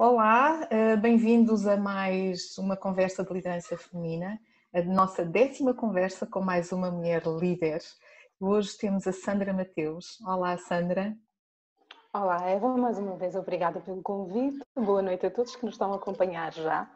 Olá, eh, bem-vindos a mais uma conversa de liderança feminina, a nossa décima conversa com mais uma mulher líder. Hoje temos a Sandra Mateus. Olá, Sandra. Olá, Eva, mais uma vez obrigada pelo convite. Boa noite a todos que nos estão a acompanhar já.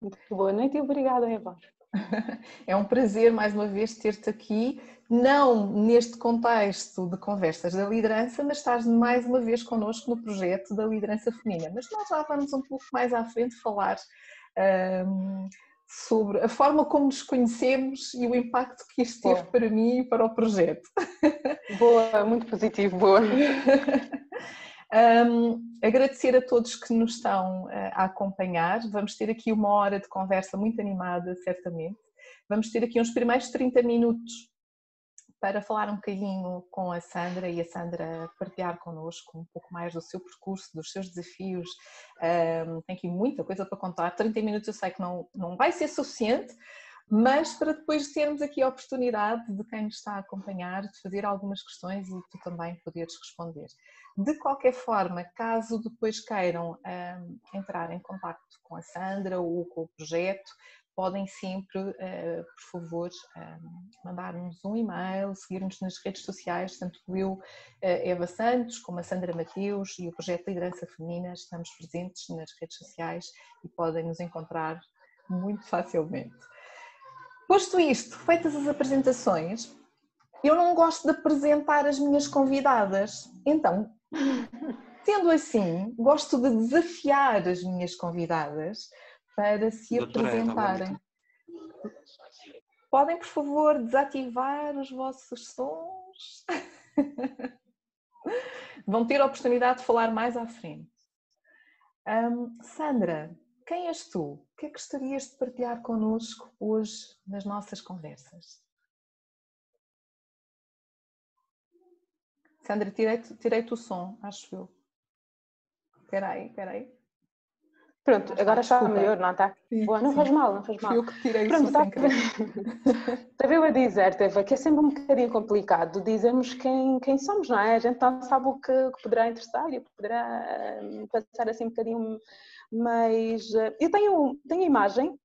Muito boa noite e obrigada, Eva. É um prazer mais uma vez ter-te aqui, não neste contexto de conversas da liderança, mas estás mais uma vez connosco no projeto da liderança feminina. Mas nós já vamos um pouco mais à frente falar um, sobre a forma como nos conhecemos e o impacto que isto teve para mim e para o projeto. Boa, muito positivo, boa. Um, agradecer a todos que nos estão eh, a acompanhar. Vamos ter aqui uma hora de conversa muito animada, certamente. Vamos ter aqui uns primeiros 30 minutos para falar um bocadinho com a Sandra e a Sandra partilhar connosco um pouco mais do seu percurso, dos seus desafios. Um, tem aqui muita coisa para contar. 30 minutos eu sei que não, não vai ser suficiente, mas para depois termos aqui a oportunidade de quem nos está a acompanhar de fazer algumas questões e tu também poderes responder. De qualquer forma, caso depois queiram um, entrar em contato com a Sandra ou com o projeto, podem sempre, uh, por favor, um, mandar-nos um e-mail, seguir-nos nas redes sociais, tanto eu, uh, Eva Santos, como a Sandra Mateus e o projeto Liderança Feminina, estamos presentes nas redes sociais e podem nos encontrar muito facilmente. Posto isto, feitas as apresentações, eu não gosto de apresentar as minhas convidadas, então Sendo assim, gosto de desafiar as minhas convidadas para se Doutora apresentarem. Podem, por favor, desativar os vossos sons? Vão ter a oportunidade de falar mais à frente. Um, Sandra, quem és tu? O que é que gostarias de partilhar connosco hoje nas nossas conversas? Sandra, tirei-te tirei o som, acho eu. Espera aí, espera aí. Pronto, agora está melhor, não está? Sim, Boa, não sim. faz mal, não faz mal. Eu que tirei Pronto, o som tá... Estava eu a dizer, Teva, que é sempre um bocadinho complicado dizermos quem, quem somos, não é? A gente não sabe o que, que poderá interessar e o que poderá hum, passar assim um bocadinho mais... Eh, eu tenho, tenho imagem,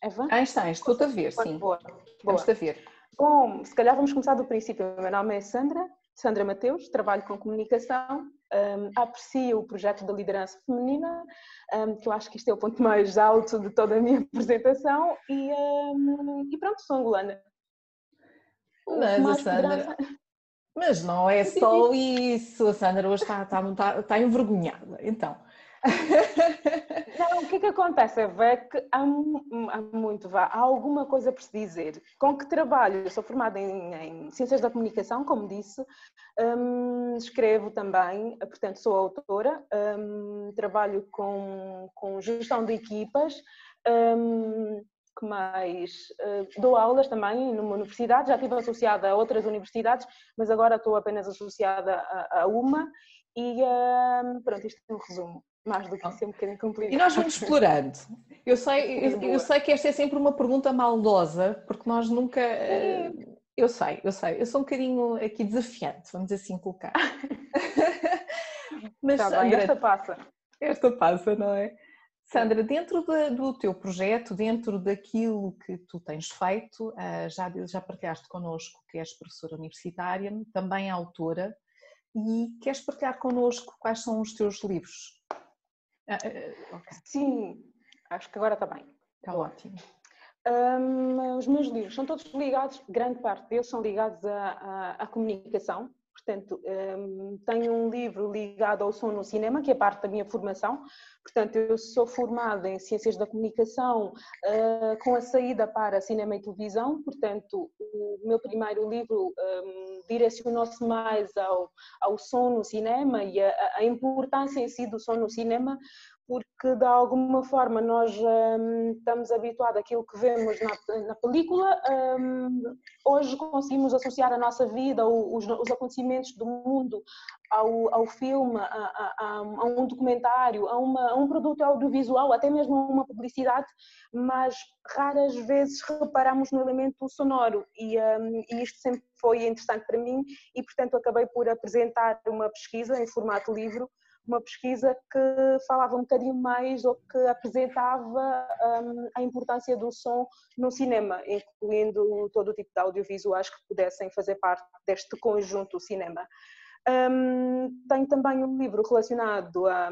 Eva? Ah, está, estou-te a ver, sim. Boa, boa. Estou a ver. Bom, se calhar vamos começar do princípio. O meu nome é Sandra, Sandra Mateus, trabalho com comunicação, um, aprecio o projeto da liderança feminina, um, que eu acho que isto é o ponto mais alto de toda a minha apresentação, e, um, e pronto, sou angolana. Mas Sandra... Mas não é só isso, a Sandra hoje está, está, está, está envergonhada, então... Não, o que é que acontece é que há, há, muito, vá, há alguma coisa por se dizer. Com que trabalho? Eu sou formada em, em Ciências da Comunicação, como disse, um, escrevo também, portanto sou autora, um, trabalho com, com gestão de equipas, um, que mais? Uh, dou aulas também numa universidade, já estive associada a outras universidades, mas agora estou apenas associada a, a uma e pronto, isto é um resumo mais do que isso é um bocadinho complicado. E nós vamos explorando. Eu sei, eu, eu, sei que esta é sempre uma pergunta maldosa, porque nós nunca. É. Eu sei, eu sei, eu sou um bocadinho aqui desafiante, vamos assim colocar. Mas tá Sandra, bem, esta passa. Esta passa, não é? Sandra, dentro de, do teu projeto, dentro daquilo que tu tens feito, eh, já, já partilhaste connosco que és professora universitária, também autora, e queres partilhar connosco quais são os teus livros? Ah, ah, okay. Sim, acho que agora está bem. Está ótimo. Um, os meus livros são todos ligados, grande parte deles são ligados à, à, à comunicação. Portanto, um, tenho um livro ligado ao som no cinema, que é parte da minha formação. Portanto, eu sou formada em Ciências da Comunicação uh, com a saída para cinema e televisão. Portanto, o meu primeiro livro um, direcionou-se mais ao, ao som no cinema e a importância em si do som no cinema, porque de alguma forma nós um, estamos habituados àquilo que vemos na, na película, um, hoje conseguimos associar a nossa vida, os, os acontecimentos do mundo ao, ao filme, a, a, a, um documentário, a, uma, a um produto audiovisual, até mesmo a uma publicidade, mas raras vezes reparamos no elemento sonoro. E, um, e isto sempre foi interessante para mim e portanto acabei por apresentar uma pesquisa em formato livro uma pesquisa que falava um bocadinho mais ou que apresentava um, a importância do som no cinema, incluindo todo o tipo de audiovisuais que pudessem fazer parte deste conjunto cinema. Um, tenho também um livro relacionado a,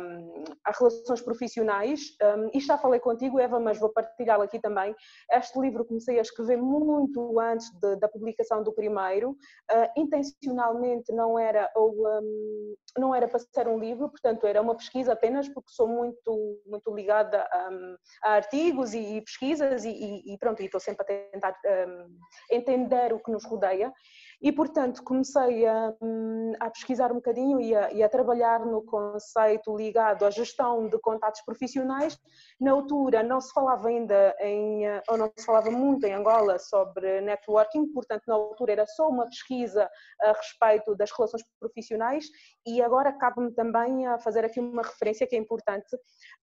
a relações profissionais um, e já falei contigo, Eva, mas vou partilhá-lo aqui também. Este livro comecei a escrever muito antes de, da publicação do primeiro. Uh, intencionalmente não era, ou, um, não era para ser um livro, portanto era uma pesquisa apenas, porque sou muito, muito ligada a, a artigos e, e pesquisas e, e, pronto, e estou sempre a tentar entender o que nos rodeia. E, portanto, comecei a, hum, a pesquisar um bocadinho e a, e a, trabalhar no conceito ligado à gestão de contatos profissionais. Na altura não se falava ainda em, ou não se falava muito em Angola sobre networking, portanto, na altura era só uma pesquisa a respeito das relações profissionais e agora cabe-me também a fazer aqui uma referência que é importante.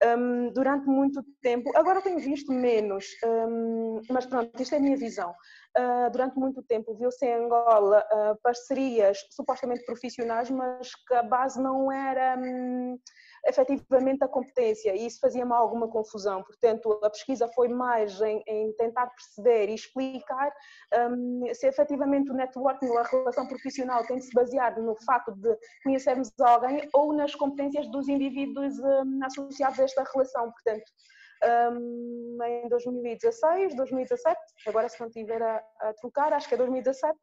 Um, durante muito tempo, agora tenho visto menos, um, mas pronto, isto é a minha visão. Uh, durante muito tempo viu-se em Angola uh, parcerias supostamente profissionais, mas que a base não era um, efetivamente a competência e isso fazia-me alguma confusão. Portanto, a pesquisa foi mais em, em tentar perceber e explicar um, se efetivamente o networking ou a relação profissional tem de se basear no facto de conhecermos alguém ou nas competências dos indivíduos um, associados a esta relação. Portanto, um, em 2016, 2017, agora se não estiver a, a trocar, acho que é 2017,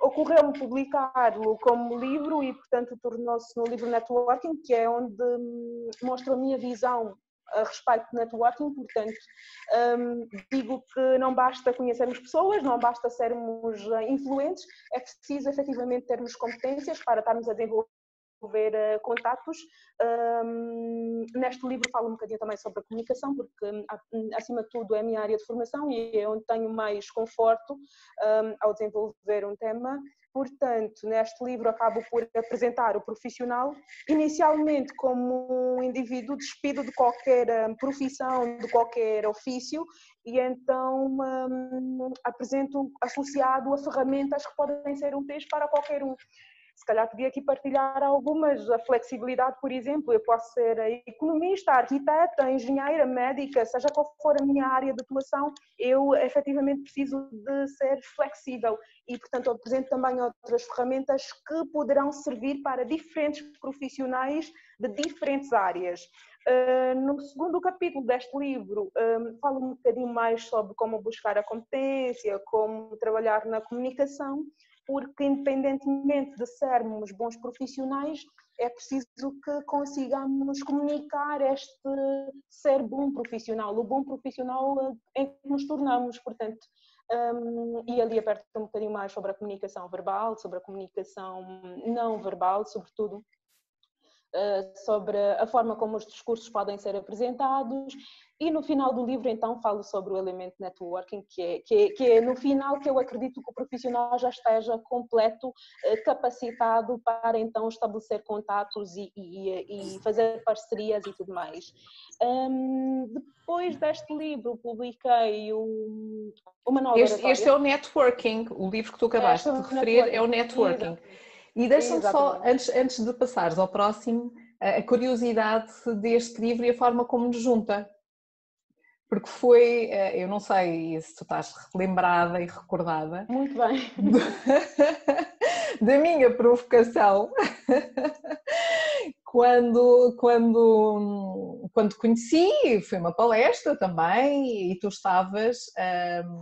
ocorreu-me publicá-lo como livro e, portanto, tornou-se no livro Networking, que é onde hum, mostro a minha visão a respeito de networking, portanto, um, digo que não basta conhecermos pessoas, não basta sermos eh, influentes, é preciso efetivamente termos competências para estarmos a desenvolver desenvolver uh, contatos. Um, neste livro falo um bocadinho também sobre a comunicação, porque hum, acima de tudo é a minha área de formação e é onde tenho mais conforto um, ao desenvolver um tema. Portanto, neste livro acabo por apresentar o profissional, inicialmente como um indivíduo despido de qualquer hum, profissão, de qualquer ofício, e então um, apresento associado a ferramentas que podem ser úteis para qualquer um se calhar podia aqui partilhar algumas, a flexibilidade, por exemplo, eu posso ser economista, arquiteta, engenheira, médica, seja qual for a minha área de atuação, eu efetivamente preciso de ser flexível e, portanto, apresento também outras ferramentas que poderão servir para diferentes profissionais de diferentes áreas. Uh, no segundo capítulo deste livro, um, falo um bocadinho mais sobre como buscar a competência, como trabalhar na comunicação porque independentemente de sermos bons profissionais, é preciso que consigamos comunicar este ser bom profissional, o bom profissional em que nos tornamos, portanto, um, e ali aperta um bocadinho mais sobre a comunicação verbal, sobre a comunicação não verbal, sobretudo uh, sobre a forma como os discursos podem ser apresentados e no final do livro, então, falo sobre o elemento networking, que é, que é, que é no final que eu acredito que o profissional já esteja completo, eh, capacitado para então estabelecer contatos e, e, e fazer parcerias e tudo mais. Um, depois deste livro, publiquei um, uma nova. Este, este, é o networking, o livro que tu acabaste de referir é o networking. E deixa-me só, antes, antes de passares ao próximo, a curiosidade deste livro e a forma como nos junta porque foi, eh, eu não sei se tu estás lembrada e recordada. Muito bem. da minha provocação quando, quando, quando conheci, foi uma palestra também e tu estavas um,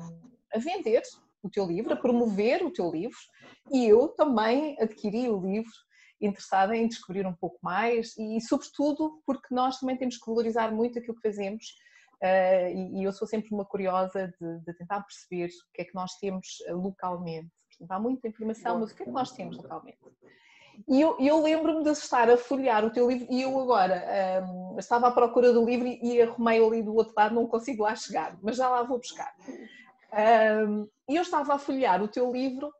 a vender o teu livro, a promover o teu livro e eu também adquiri o livro interessada em descobrir um pouco mais e sobretudo porque nós também temos que valorizar muito aquilo que fazemos Uh, e, e, eu sou sempre uma curiosa de, de, tentar perceber o que é que nós temos eh, localmente. Portanto, há muita informação, mas o que é que nós temos localmente? E eu, eu lembro-me de estar a folhear o teu livro e eu agora um, estava à procura do livro e, arrumei ali do outro lado, não consigo lá chegar, mas já lá vou buscar. Um, e eu estava a folhear o teu livro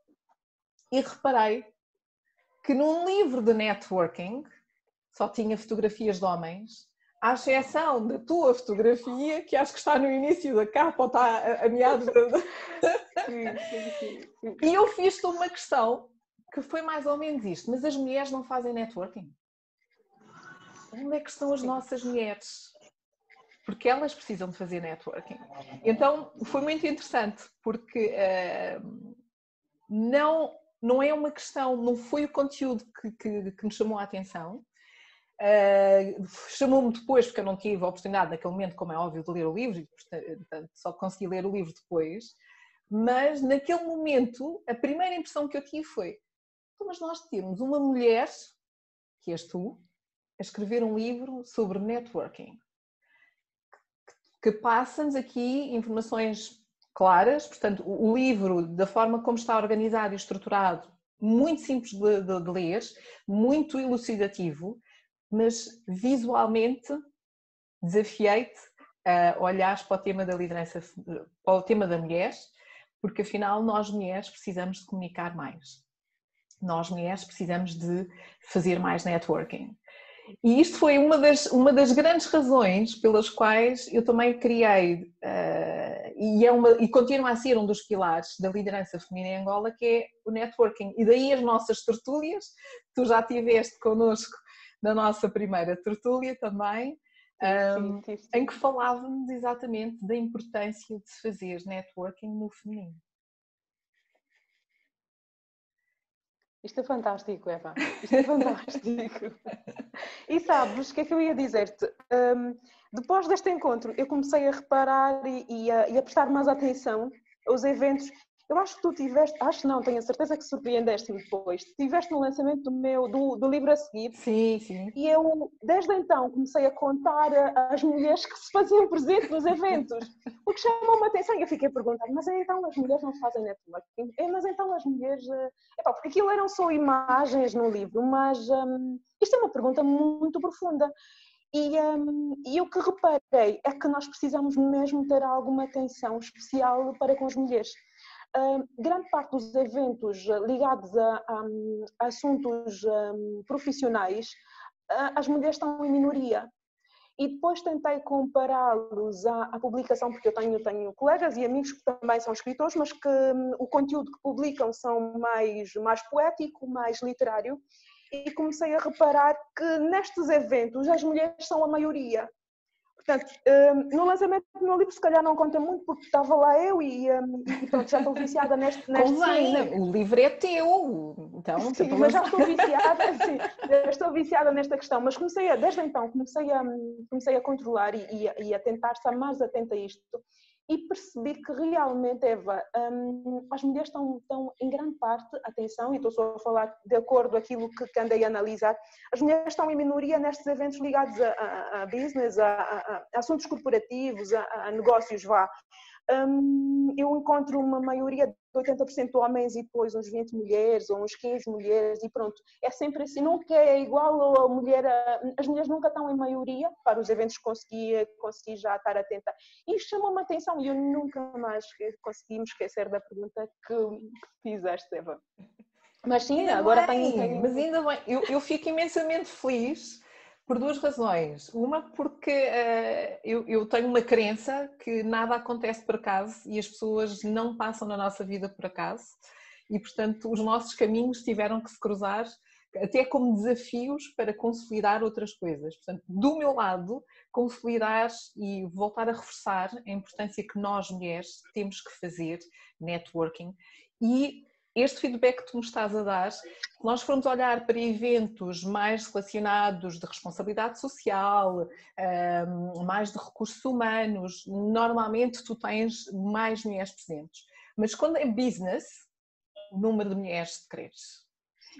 e reparei que num livro de networking só tinha fotografias de homens à exceção da tua fotografia, que acho que está no início da capa ou está a, meados da. e eu fiz-te uma questão que foi mais ou menos isto, mas as mulheres não fazem networking? onde é que estão as nossas mulheres? Porque elas precisam de fazer networking. Então foi muito interessante, porque uh, não, não é uma questão, não foi o conteúdo que, que, que me chamou a atenção, Uh, Chamou-me depois, porque eu não tive a oportunidade naquele momento, como é óbvio, de ler o livro, e portanto só consegui ler o livro depois. Mas naquele momento, a primeira impressão que eu tive foi: então, mas nós temos uma mulher, que és tu, a escrever um livro sobre networking, que passa-nos aqui informações claras, portanto, o livro, da forma como está organizado e estruturado, muito simples de, de, de ler, muito elucidativo, mas visualmente desafiei-te a olhar para o tema da liderança, para o tema da mulher, porque afinal nós mulheres precisamos de comunicar mais. Nós mulheres precisamos de fazer mais networking. E isto foi uma das, uma das grandes razões pelas quais eu também criei, uh, e, é uma, e continua a ser um dos pilares da liderança feminina em Angola, que é o networking. E daí as nossas tertúlias, tu já tiveste connosco na nossa primeira tertúlia também, um, sim, sim, sim. em que falávamos exatamente da importância de se fazer networking no feminino. Isto é fantástico, Eva. Isto é fantástico. e sabes o que é que eu ia dizer-te? Um, depois deste encontro, eu comecei a reparar e, e, a, e a prestar mais atenção aos eventos eu acho que tu tiveste, acho não, tenho a certeza que surpreendeste-me depois. Tiveste no lançamento do meu do, do, livro a seguir. Sim, sim. E eu, desde então, comecei a contar as mulheres que se faziam presente nos eventos. O que chamou-me a atenção. E eu fiquei a perguntar, mas então as mulheres não fazem networking? É, mas então as mulheres. Eh, epá, porque aquilo eram só imagens no livro, mas hum, isto é uma pergunta muito profunda. E, um, e o que reparei é que nós precisamos mesmo ter alguma atenção especial para com as mulheres grande parte dos eventos ligados a, a, a assuntos profissionais, as mulheres estão em minoria. E depois tentei compará-los à, à, publicação, porque eu tenho, tenho colegas e amigos que também são escritores, mas que um, o conteúdo que publicam são mais, mais poético, mais literário. E comecei a reparar que nestes eventos as mulheres são a maioria. Portanto, hum, no lançamento do meu livro, se calhar não conta muito, porque estava lá eu e, hum, e pronto, já estou viciada neste. neste o livro é teu, então. Sim, mas já estou viciada, sim, já estou viciada nesta questão. Mas comecei a, desde então, comecei a, comecei a controlar e, e, a, e a tentar estar mais atenta a isto e percebi que realmente, Eva, hum, as mulheres estão, estão, em grande parte, atenção, e estou só a falar de acordo aquilo que, que andei a analisar, as mulheres estão em minoria nestes eventos ligados a, a, a business, a, a, assuntos corporativos, a, negócios, vá. Hum, eu encontro uma maioria de 80% homens e depois uns 20 mulheres ou uns 15 mulheres e pronto. É sempre assim, nunca é igual a mulher, as mulheres nunca estão em maioria, para os eventos consegui, consegui já estar atenta. E isto chamou-me a atenção e eu nunca mais consegui me esquecer da pergunta que, que fizeste, Eva. Mas sim, ainda agora bem, tenho, tenho... Mas ainda bem, eu, eu fico imensamente feliz por duas razões. Uma, porque uh, eu, eu, tenho uma crença que nada acontece por acaso e as pessoas não passam na nossa vida por acaso, e portanto os nossos caminhos tiveram que se cruzar até como desafios para consolidar outras coisas. Portanto, do meu lado, consolidar e voltar a reforçar a importância que nós mulheres temos que fazer networking e este feedback que tu me estás a dar, nós formos olhar para eventos mais relacionados de responsabilidade social, mais de recursos humanos, normalmente tu tens mais mulheres presentes. Mas quando é business, o número de mulheres decresce.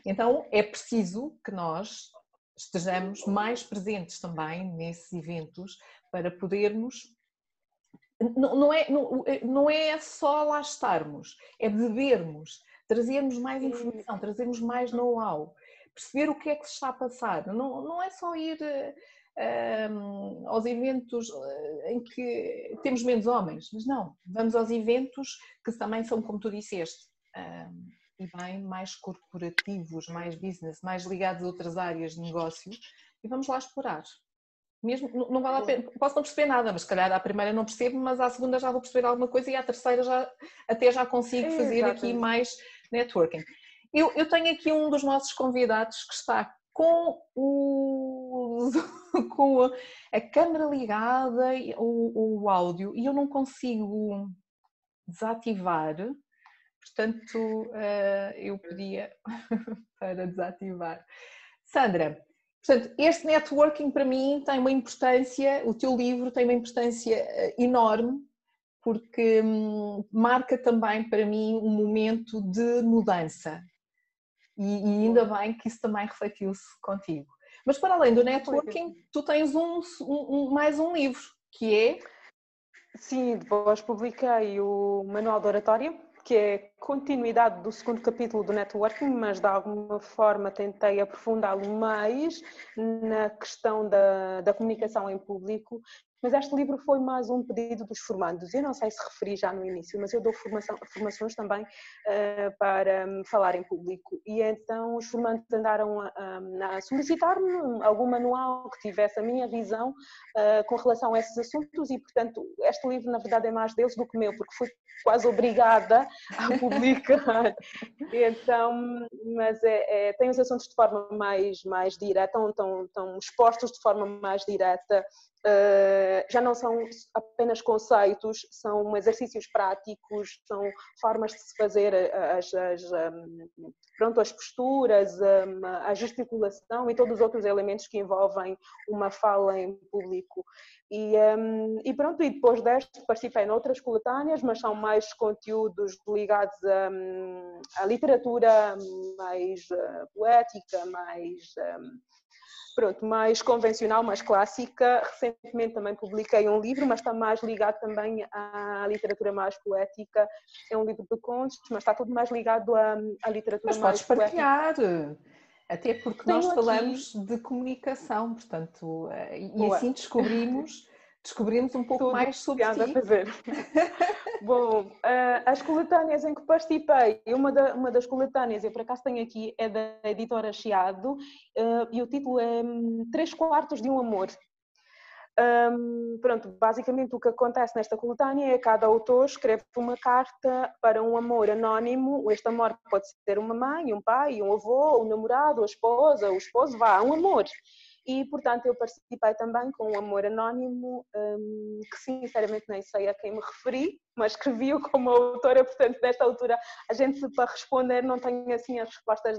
Então é preciso que nós estejamos mais presentes também nesses eventos para podermos não, é, não, não é só lá estarmos, é bebermos, trazermos mais informação, trazermos mais know-how, perceber o que é que se está a passar. Não, não é só ir um, aos eventos eh, em que temos menos homens, mas não, vamos aos eventos que também são, como tu disseste, um, e bem mais corporativos, mais business, mais ligados a outras áreas de negócio, e vamos lá explorar. Mesmo, não vale a pena, posso não perceber nada, mas se calhar à primeira não percebo, mas à segunda já vou perceber alguma coisa e à terceira já até já consigo fazer aqui mais networking. Eu, eu tenho aqui um dos nossos convidados que está com o com a câmera ligada ou o áudio e eu não consigo desativar, portanto eh, eu pedia para desativar. Sandra, portanto, este networking para mim tem uma importância, o teu livro tem uma importância eh, enorme, porque hum, marca também para mim um momento de mudança. E, e ainda bem que isso também refletiu-se contigo. Mas para além do networking, tu tens um, um, mais um livro, que é Sim, depois publiquei o Manual de Oratória, que é continuidade do segundo capítulo do networking, mas de alguma forma tentei aprofundá-lo mais na questão da, da comunicação em público mas este livro foi mais um pedido dos formandos. Eu não sei se referi já no início, mas eu dou formação, formações também uh, para um, falar em público. E então os formandos andaram a, a, solicitar-me algum manual que tivesse a minha visão uh, com relação a esses assuntos e, portanto, este livro na verdade é mais deles do que meu, porque fui quase obrigada a publicar. então, mas é, é, tem os assuntos de forma mais, mais direta, estão, estão, estão expostos de forma mais direta Uh, já não são apenas conceitos, são exercícios práticos, são formas de se fazer as, as, um, pronto, as posturas, um, a gesticulação e todos os outros elementos que envolvem uma fala em público. E, um, e pronto, e depois deste participei em outras coletâneas, mas são mais conteúdos ligados à literatura mais uh, poética, mais pronto, mais convencional, mais clássica. Recentemente também publiquei um livro, mas está mais ligado também à literatura mais poética. É um livro de contos, mas está tudo mais ligado à, à literatura mas mais podes partilhar. Até porque Tenho nós falamos aqui... de comunicação, portanto, eh, e Boa. assim descobrimos descobrimos um pouco Tudo mais sobre ti. a fazer. Bom, uh, as coletâneas em que participei, uma, da, uma das coletâneas, eu por acaso tenho aqui, é da editora Chiado, uh, e o título é hum, Três Quartos de um Amor. Um, pronto, basicamente o que acontece nesta coletânea é que cada autor escreve uma carta para um amor anónimo. Este amor pode ser uma mãe, um pai, um avô, um namorado, a esposa, o esposo, vá, um amor e portanto eu participei também com um amor anónimo um, que sinceramente nem sei a quem me referi, mas escrevi-o como autora, portanto nesta altura a gente para responder não tem assim as respostas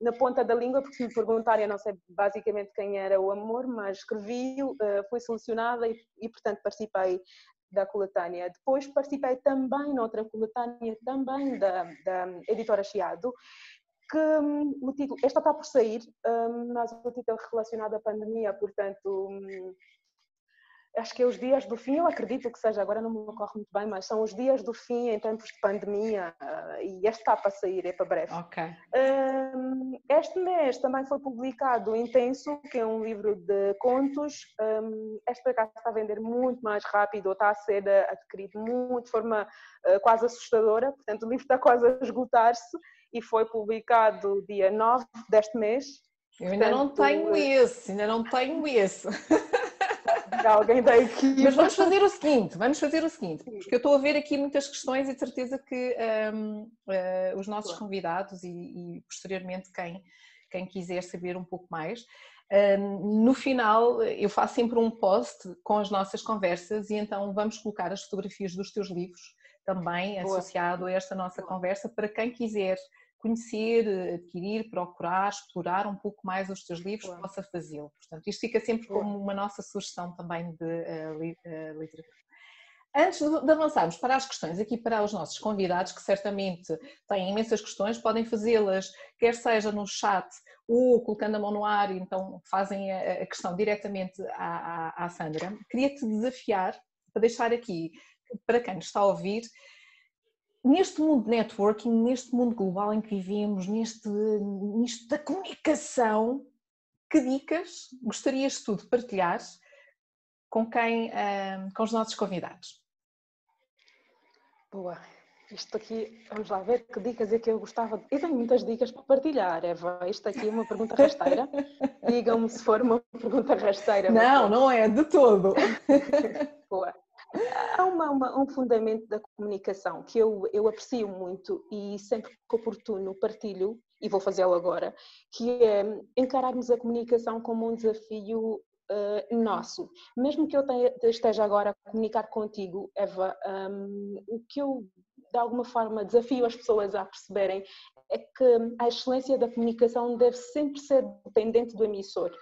na ponta da língua, porque se me perguntarem eu não sei basicamente quem era o amor, mas escrevi-o, uh, fui selecionada e, e portanto participei da coletânea. Depois participei também noutra coletânea, também da, da editora Chiado, que um, o título, esta está por sair, um, mas o título é relacionado à pandemia, portanto, um, acho que é os dias do fim, eu acredito que seja, agora não me ocorre muito bem, mas são os dias do fim em tempos de pandemia uh, e este está para sair, é para breve. Ok. Um, este mês também foi publicado Intenso, que é um livro de contos. Um, este por acaso está a vender muito mais rápido, está a ser adquirido muito, de forma uh, quase assustadora, portanto o livro está quase a esgotar-se e foi publicado dia 9 deste mês. Eu ainda Portanto, não tenho esse, ainda não tenho esse. Alguém da. Mas vamos fazer o seguinte, vamos fazer o seguinte, porque eu estou a ver aqui muitas questões e de certeza que um, uh, eh, os nossos convidados e, e, posteriormente quem, quem quiser saber um pouco mais, um, no final eu faço sempre um post com as nossas conversas e então vamos colocar as fotografias dos teus livros também Boa. associado a esta nossa Boa. conversa para quem quiser conhecer, adquirir, procurar, explorar um pouco mais os teus livros, Boa. possa fazê-lo. Portanto, isto fica sempre como uma nossa sugestão também de uh, literatura. Antes de avançarmos para as questões aqui para os nossos convidados, que certamente têm imensas questões, podem fazê-las, quer seja no chat ou colocando a mão no ar, então fazem a questão diretamente à, à, à Sandra. Queria-te desafiar para deixar aqui para quem nos está a ouvir, neste mundo de networking, neste mundo global em que vivemos, neste, nisto da comunicação, que dicas gostarias tu de partilhar com quem, com os nossos convidados? Boa. Isto aqui, vamos lá ver que dicas é que eu gostava. De... Eu tenho muitas dicas para partilhar, Eva. Isto aqui é uma pergunta rasteira. Digam-me se for uma pergunta rasteira. Não, não é, de todo. Boa. Há uma, uma, um fundamento da comunicação que eu, eu aprecio muito e sempre que oportuno partilho, e vou fazê-lo agora, que é encararmos a comunicação como um desafio uh, nosso. Mesmo que eu tenha, esteja agora a comunicar contigo, Eva, um, o que eu de alguma forma desafio as pessoas a perceberem é que a excelência da comunicação deve sempre ser dependente do emissor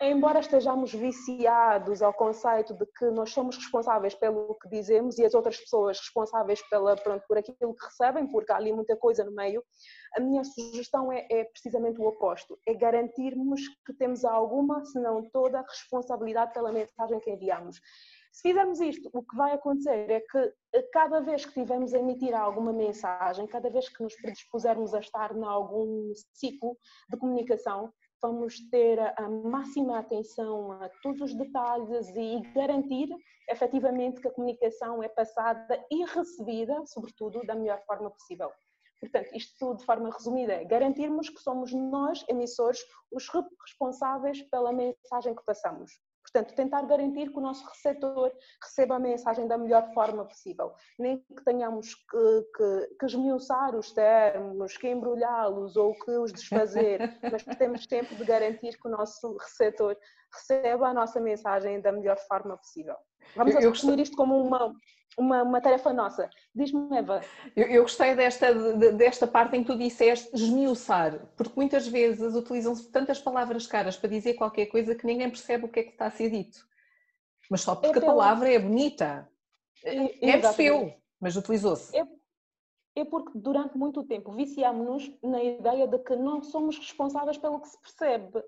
embora estejamos viciados ao conceito de que nós somos responsáveis pelo que dizemos e as outras pessoas responsáveis pela, pronto, por aquilo que recebem, porque há ali muita coisa no meio, a minha sugestão é, é precisamente o oposto: é garantirmos que temos alguma, se não toda, responsabilidade pela mensagem que enviamos. Se fizermos isto, o que vai acontecer é que cada vez que tivermos a emitir alguma mensagem, cada vez que nos predispusermos a estar em algum ciclo de comunicação, vamos ter a máxima atenção a todos os detalhes e garantir efetivamente que a comunicação é passada e recebida, sobretudo, da melhor forma possível. Portanto, isto de forma resumida é garantirmos que somos nós, emissores, os responsáveis pela mensagem que passamos. Portanto, tentar garantir que o nosso receptor receba a mensagem da melhor forma possível. Nem que tenhamos que, que, que esmiuçar os termos, que embrulhá-los ou que os desfazer, mas temos tempo de garantir que o nosso receptor receba a nossa mensagem da melhor forma possível. Vamos assumir isto como uma, uma, uma tarefa nossa. Diz-me, Eva. Eu, eu, gostei desta, desta parte em que tu disseste esmiuçar, porque muitas vezes utilizam-se tantas palavras caras para dizer qualquer coisa que ninguém percebe o que é que está a ser dito. Mas só porque é a palavra é bonita. É, é percebeu, mas utilizou-se. É, é porque durante muito tempo viciámos-nos na ideia de que não somos responsáveis pelo que se percebe.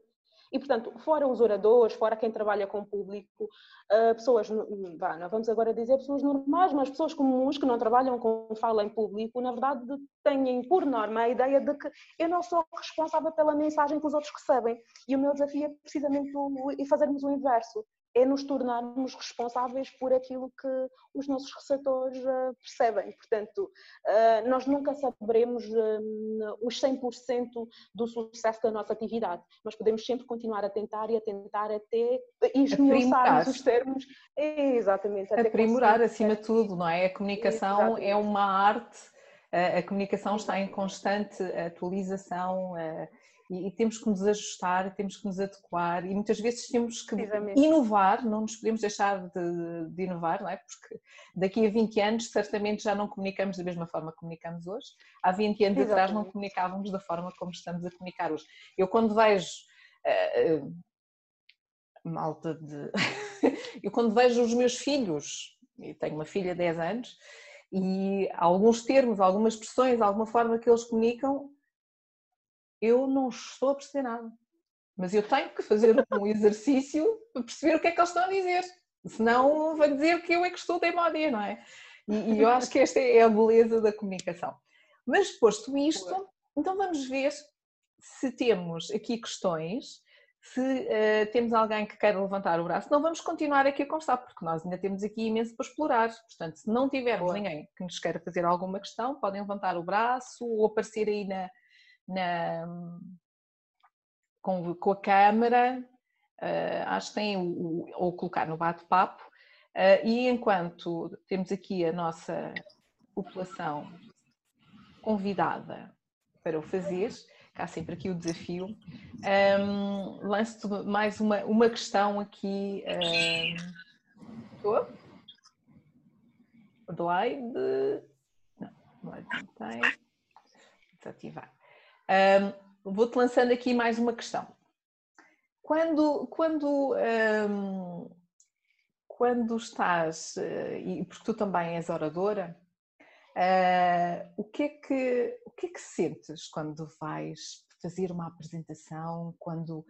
E, portanto, fora os oradores, fora quem trabalha com o público, uh, pessoas, não vamos agora dizer pessoas normais, mas pessoas comuns que não trabalham com fala em público, na verdade têm por norma a ideia de que eu não sou responsável pela mensagem que os outros recebem. E o meu desafio é precisamente fazermos o inverso é nos tornarmos responsáveis por aquilo que os nossos receptores uh, percebem. Portanto, uh, nós nunca saberemos uh, os 100% do sucesso da nossa atividade, mas podemos sempre continuar a tentar e a tentar até esmiuçar os termos. É, exatamente. Aprimorar acima de tudo, não é? A comunicação exatamente. é uma arte, a comunicação está em constante atualização e, e, temos que nos ajustar, temos que nos adequar e muitas vezes temos que inovar, não nos podemos deixar de, de, inovar, não é? Porque daqui a 20 anos certamente já não comunicamos da mesma forma que comunicamos hoje. Há 20 anos Exatamente. atrás não comunicávamos da forma como estamos a comunicar hoje. Eu quando vejo uh, malta de. eu quando vejo os meus filhos, e tenho uma filha de 10 anos, e alguns termos, algumas expressões, alguma forma que eles comunicam, eu não estou a perceber nada. Mas eu tenho que fazer um exercício para perceber o que é que eles estão a dizer. Senão vai dizer que eu é que estou teimodia, não é? E, e eu acho que esta é a beleza da comunicação. Mas posto isto, então vamos ver se temos aqui questões, se uh, temos alguém que queira levantar o braço. Não vamos continuar aqui a conversar, porque nós ainda temos aqui imenso para explorar. Portanto, se não tivermos Boa. ninguém que nos queira fazer alguma questão, podem levantar o braço ou aparecer aí na, na, com, com a câmara, uh, acho que tem o, ou colocar no bate-papo, uh, e enquanto temos aqui a nossa população convidada para o fazer, há sempre aqui o desafio, um, ehm, lanço-te mais uma, uma questão aqui. Estou? Adelaide. Não, Adelaide não tem. Desativar. Um, Vou-te lançando aqui mais uma questão. Quando, quando, um, quando estás, eh, e porque tu também és oradora, uh, o, que é que, o que é que sentes quando vais fazer uma apresentação? Quando,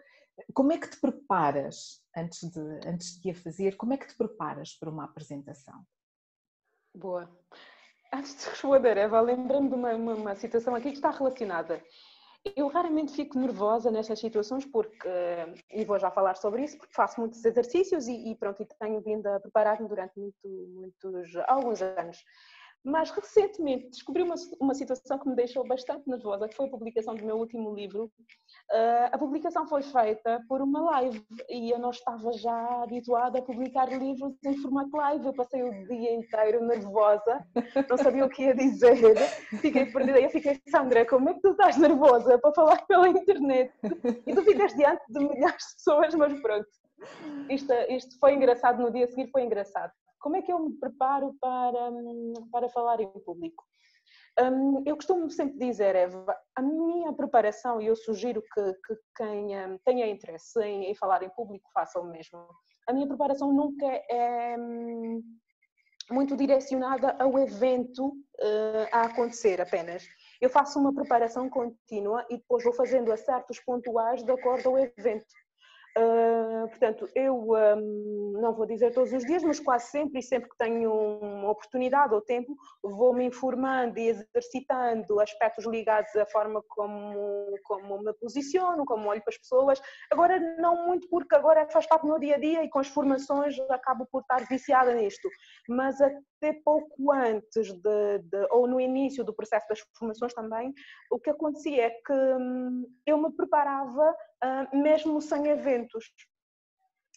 como é que te preparas antes de, antes de a fazer? Como é que te preparas para uma apresentação? Boa. Antes de responder, Eva, lembrando me de uma, uma, uma, situação aqui que está relacionada. Eu raramente fico nervosa nestas situações porque, e vou já falar sobre isso, porque faço muitos exercícios e, e pronto, e tenho vindo a preparar-me durante muito, muitos, alguns anos. Mas recentemente descobri uma, uma situação que me deixou bastante nervosa, que foi a publicação do meu último livro. Uh, a publicação foi feita por uma live e eu não estava já habituada a publicar livros em formato live. Eu passei o dia inteiro nervosa, não sabia o que ia dizer, fiquei perdida. Eu fiquei, Sandra, como é que tu estás nervosa para falar pela internet? E tu ficas diante de milhares de pessoas, mas pronto. Isto, isto foi engraçado, no dia a seguir foi engraçado. Como é que eu me preparo para, hum, para falar em público? Um, eu costumo sempre dizer, Eva, a minha preparação, e eu sugiro que, que quem um, tenha interesse em, em, falar em público faça o mesmo. A minha preparação nunca é um, muito direcionada ao evento uh, a acontecer apenas. Eu faço uma preparação contínua e depois vou fazendo acertos pontuais de acordo ao evento. Uh, portanto, eu um, não vou dizer todos os dias, mas quase sempre, e sempre que tenho uma oportunidade ou tempo, vou-me informando e exercitando aspectos ligados à forma como, como me posiciono, como olho para as pessoas. Agora, não muito, porque agora faz parte do meu dia a dia e com as formações acabo por estar viciada nisto, mas até pouco antes de, de ou no início do processo das formações também, o que acontecia é que hum, eu me preparava uh, mesmo sem eventos.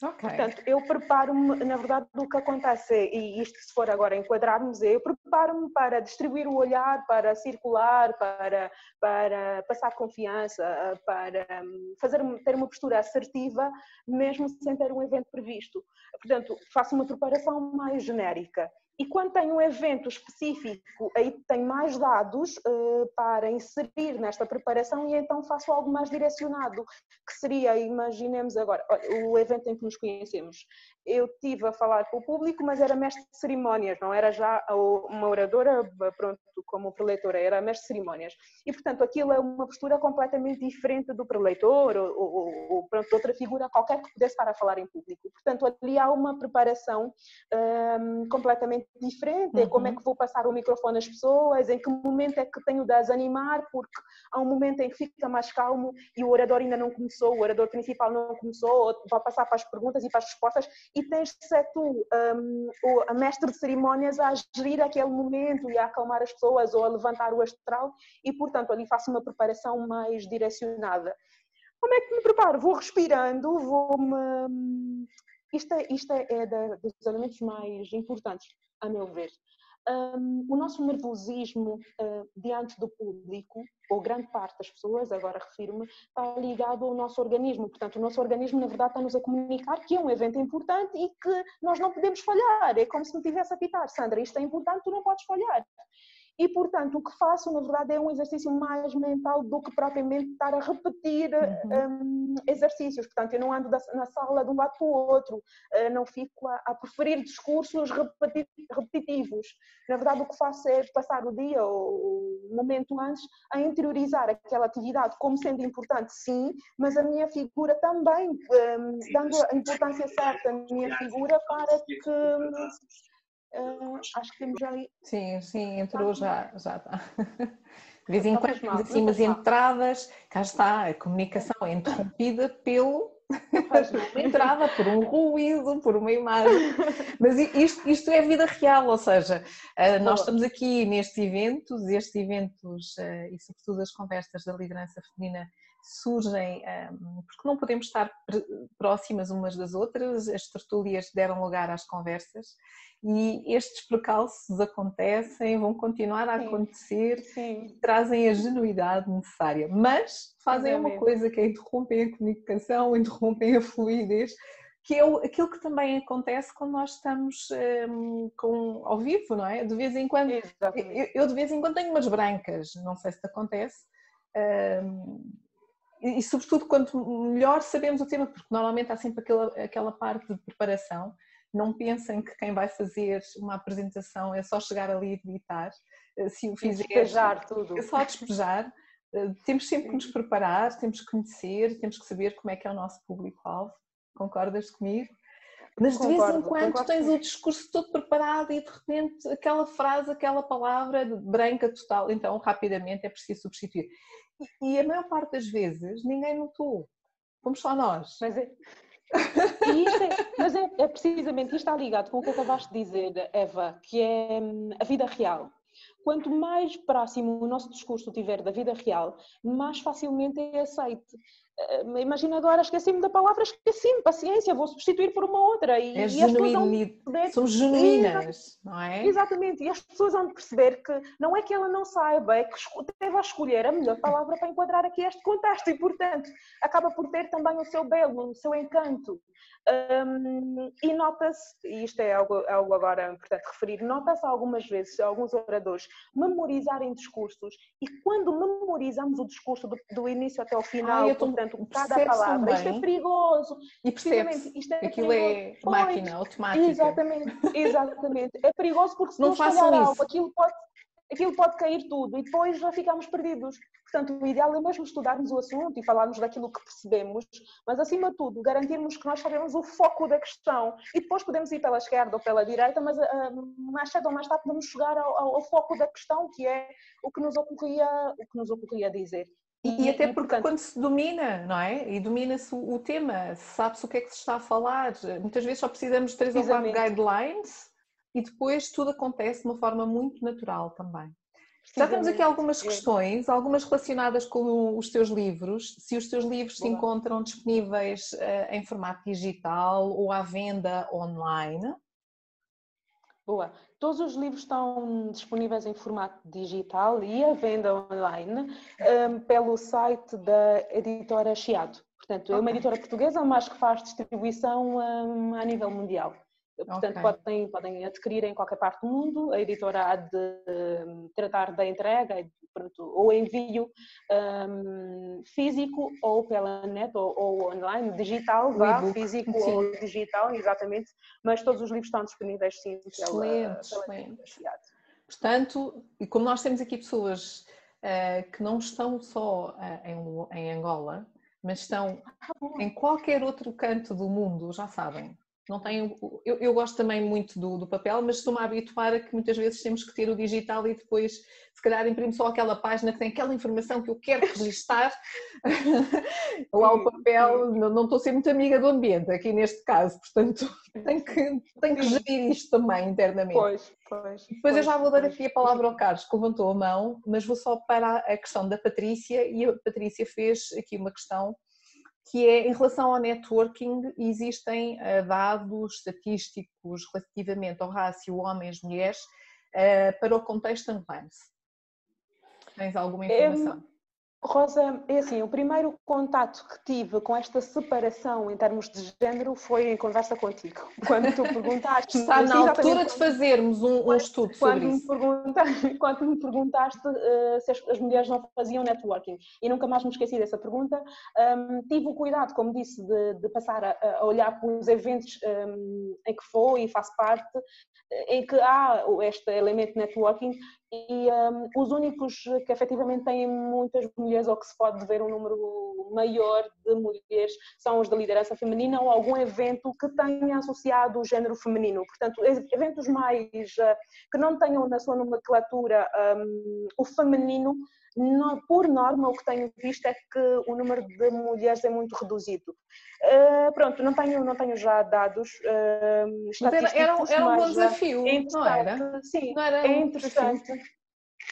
Okay. Portanto, eu preparo-me, na verdade, o que acontece, e isto se for agora enquadrarmos, eu preparo-me para distribuir o olhar, para circular, para, para passar confiança, para hum, fazer, ter uma postura assertiva, mesmo sem ter um evento previsto. Portanto, faço uma preparação mais genérica. E quando tenho um evento específico, aí tenho mais dados uh, para inserir nesta preparação e então faço algo mais direcionado, que seria, imaginemos agora, olha, o evento em que nos conhecemos. Eu tive a falar com o público, mas era mestre de cerimónias, não era já uma oradora, pronto, como preleitora, era mestre de cerimónias. E, portanto, aquilo é uma postura completamente diferente do preleitor ou, ou, ou pronto, outra figura qualquer que pudesse estar a falar em público. Portanto, ali há uma preparação um, completamente diferente, uhum. é como é uhum. que vou passar o microfone às pessoas, em que momento é que tenho de as animar, porque há um momento em que fica mais calmo e o orador ainda não começou, o orador principal não começou, vai passar para as perguntas e para as respostas, e tens de ser tu, um, a mestre de cerimónias, a gerir aquele momento e a acalmar as pessoas ou a levantar o astral, e portanto ali faço uma preparação mais direcionada. Como é que me preparo? Vou respirando, vou-me. Isto é, isto é, é dos elementos mais importantes a meu ver. Um, o nosso nervosismo uh, diante do público, ou grande parte das pessoas, agora refiro-me, está ligado ao nosso organismo. Portanto, o nosso organismo, na verdade, está-nos a comunicar que é um evento importante e que nós não podemos falhar. É como se me tivesse a pitar, Sandra, isto é importante, tu não podes falhar. E, portanto, o que faço, na verdade, é um exercício mais mental do que propriamente estar a repetir uhum. um, exercícios. Portanto, eu não ando na sala de um lado para o outro, uh, não fico a, a preferir discursos repetitivos. Na verdade, o que faço é passar o dia ou o momento antes a interiorizar aquela atividade como sendo importante, sim, mas a minha figura também, um, dando a importância certa à minha figura para que Uh, acho que temos ali. Sim, sim, entrou já, já está. De vez em quando temos assim umas entradas, cá está, a comunicação é interrompida pelo entrada, por um ruído, por uma imagem. Mas isto, isto é vida real, ou seja, uh, nós estamos aqui nestes eventos, estes eventos uh, e sobretudo as conversas da liderança feminina surgem porque não podemos estar próximas umas das outras, as tertúlias deram lugar às conversas e estes precalços acontecem, vão continuar a acontecer Sim. e trazem a genuidade necessária, mas fazem uma coisa que é interrompem a comunicação, interrompem a fluidez, que é aquilo que também acontece quando nós estamos um, com, ao vivo, não é? De vez em quando, eu, eu, de vez em quando tenho umas brancas, não sei se te acontece, um, e, sobretudo quanto melhor sabemos o tema, porque normalmente há sempre aquela, aquela parte de preparação. Não pensem que quem vai fazer uma apresentação é só chegar ali e editar. Eh, se o fizer, despejar tudo. é só despejar. Eh, temos sempre que nos preparar, temos que conhecer, temos que saber como é que é o nosso público-alvo. Concordas comigo? Mas de concordo, vez em quando tens o discurso todo preparado e de repente aquela frase, aquela palavra branca total, então rapidamente é preciso substituir. E a maior parte das vezes ninguém notou. Fomos só nós. Mas é, é, mas é, é, precisamente isto está ligado com o que acabaste de dizer, Eva, que é hum, a vida real. Quanto mais próximo o nosso discurso tiver da vida real, mais facilmente é aceite. Eh, imagina agora, esqueci-me da palavra, esqueci-me, paciência, vou substituir por uma outra. E, é e as pessoas Somos genuínas, não é? Exatamente, e as pessoas vão perceber que não é que ela não saiba, é que teve a escolher a melhor palavra para enquadrar aqui este contexto e, portanto, acaba por ter também o seu belo, o seu encanto. Um, e nota-se, e isto é algo, algo agora importante referir, nota-se algumas vezes alguns oradores memorizarem discursos e quando memorizamos o discurso do, do início até o final, Ai, portanto, cada palavra, também. isto é perigoso. E percebe isto é aquilo é perigoso. é máquina automática. Exatamente, exatamente. É perigoso porque se não, não façam isso. Algo, aquilo pode aquilo pode cair tudo e depois já ficamos perdidos. Portanto, o ideal é mesmo estudarmos o assunto e falarmos daquilo que percebemos, mas acima de tudo, garantirmos que nós sabemos o foco da questão e depois podemos ir pela esquerda ou pela direita, mas uh, mais cedo ou mais tarde podemos chegar ao, ao, ao, foco da questão, que é o que nos ocorria, o que nos ocorria dizer. E, e, até porque portanto, quando se domina, não é? E domina-se o, tema, sabe-se o que é que se está a falar. Muitas vezes só precisamos de três ou quatro guidelines e depois tudo acontece de uma forma muito natural também. Já temos aqui algumas questões, algumas relacionadas com os teus livros, se os teus livros Boa. se encontram disponíveis uh, em formato digital ou à venda online. Boa. Todos os livros estão disponíveis em formato digital e à venda online um, ehm, pelo site da editora Chiado. Portanto, é uma editora portuguesa, mas que faz distribuição um, ehm, a nível mundial. Portanto, okay. podem, podem adquirir em qualquer parte do mundo. A editora há de um, tratar da entrega pronto, ou envio um, físico ou pela net ou, ou online, digital, vá, físico sim. ou digital, exatamente. Mas todos os livros estão disponíveis sim pela, excelente, pela excelente. Portanto, e como nós temos aqui pessoas uh, que não estão só uh, em, em Angola, mas estão ah, em qualquer outro canto do mundo, já sabem, não tenho. Eu, eu gosto também muito do, do papel, mas estou-me a habituar a que muitas vezes temos que ter o digital e depois, se calhar, imprimo só aquela página que tem aquela informação que eu quero registar. Lá o papel, não, não estou a ser muito amiga do ambiente aqui neste caso, portanto, tenho que, tenho que gerir isto também internamente. Pois, pois. Depois pois, eu já vou dar aqui a palavra ao Carlos, que levantou a mão, mas vou só para a questão da Patrícia e a Patrícia fez aqui uma questão que é em relação ao networking, existem uh, dados estatísticos relativamente ao rácio homens-mulheres uh, para o contexto angolano. Tens alguma informação? Rosa, é assim, o primeiro contato que tive com esta separação em termos de género foi em conversa contigo. Quando tu perguntaste... Está na altura de fazermos um, um estudo sobre quando isso. Me perguntaste, quando me perguntaste uh, se as, as, mulheres não faziam networking, e nunca mais me esqueci dessa pergunta, um, tive o cuidado, como disse, de, de passar a, a, olhar para os eventos um, em que foi e faço parte, em que há este elemento de networking e um, os únicos que efetivamente têm muitas mulheres ou que se pode ver um número maior de mulheres são os da liderança feminina ou algum evento que tenha associado o género feminino. Portanto, eventos mais uh, que não tenham na sua nomenclatura um, o feminino no, por norma, o que tenho visto é que o número de mulheres é muito reduzido. Uh, pronto, não tenho, não tenho já dados uh, estatísticos. Era, era, era um bom desafio, é não era? Sim, não era é interessante.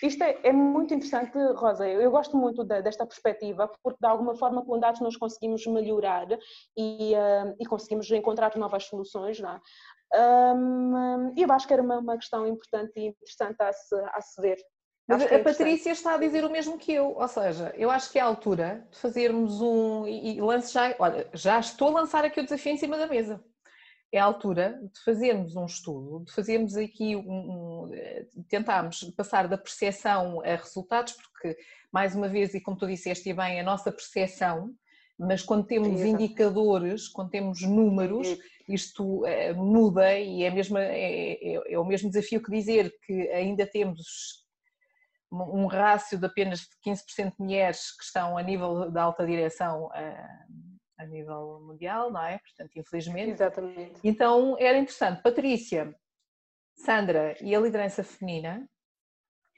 Isto é, é, muito interessante, Rosa. Eu gosto muito de, desta perspectiva, porque de alguma forma, com dados, nós conseguimos melhorar e, uh, e conseguimos encontrar novas soluções. Não é? um, eu acho que era uma, uma questão importante e interessante a se, a se ver. Mas a Patrícia está a dizer o mesmo que eu, ou seja, eu acho que é a altura de fazermos um. E, lance já. Olha, já estou a lançar aqui o desafio em cima da mesa. É a altura de fazermos um estudo, de fazermos aqui um. um tentarmos passar da percepção a resultados, porque, mais uma vez, e como tu disseste bem, a nossa percepção, mas quando temos indicadores, quando temos números, isto eh, muda e é, mesmo, é, é, é o mesmo desafio que dizer que ainda temos um rácio de apenas 15% de mulheres que estão a nível da alta direção a, eh, a nível mundial, não é? Portanto, infelizmente. Exatamente. Então era interessante. Patrícia, Sandra e a liderança feminina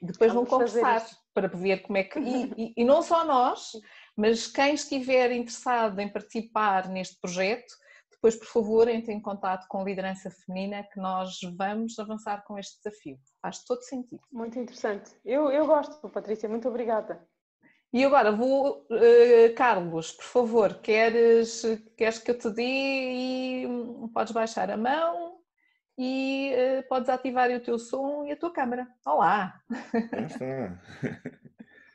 depois Vamos vão conversar para ver como é que. E, e, e não só nós, mas quem estiver interessado em participar neste projeto depois, por favor, entre em contato com a liderança feminina que nós vamos avançar com este desafio. Faz todo sentido. Muito interessante. Eu, eu gosto, Patrícia, muito obrigada. E agora vou, uh, Carlos, por favor, queres, queres que eu te dê e podes baixar a mão e uh, podes ativar o teu som e a tua câmera. Olá! Já está.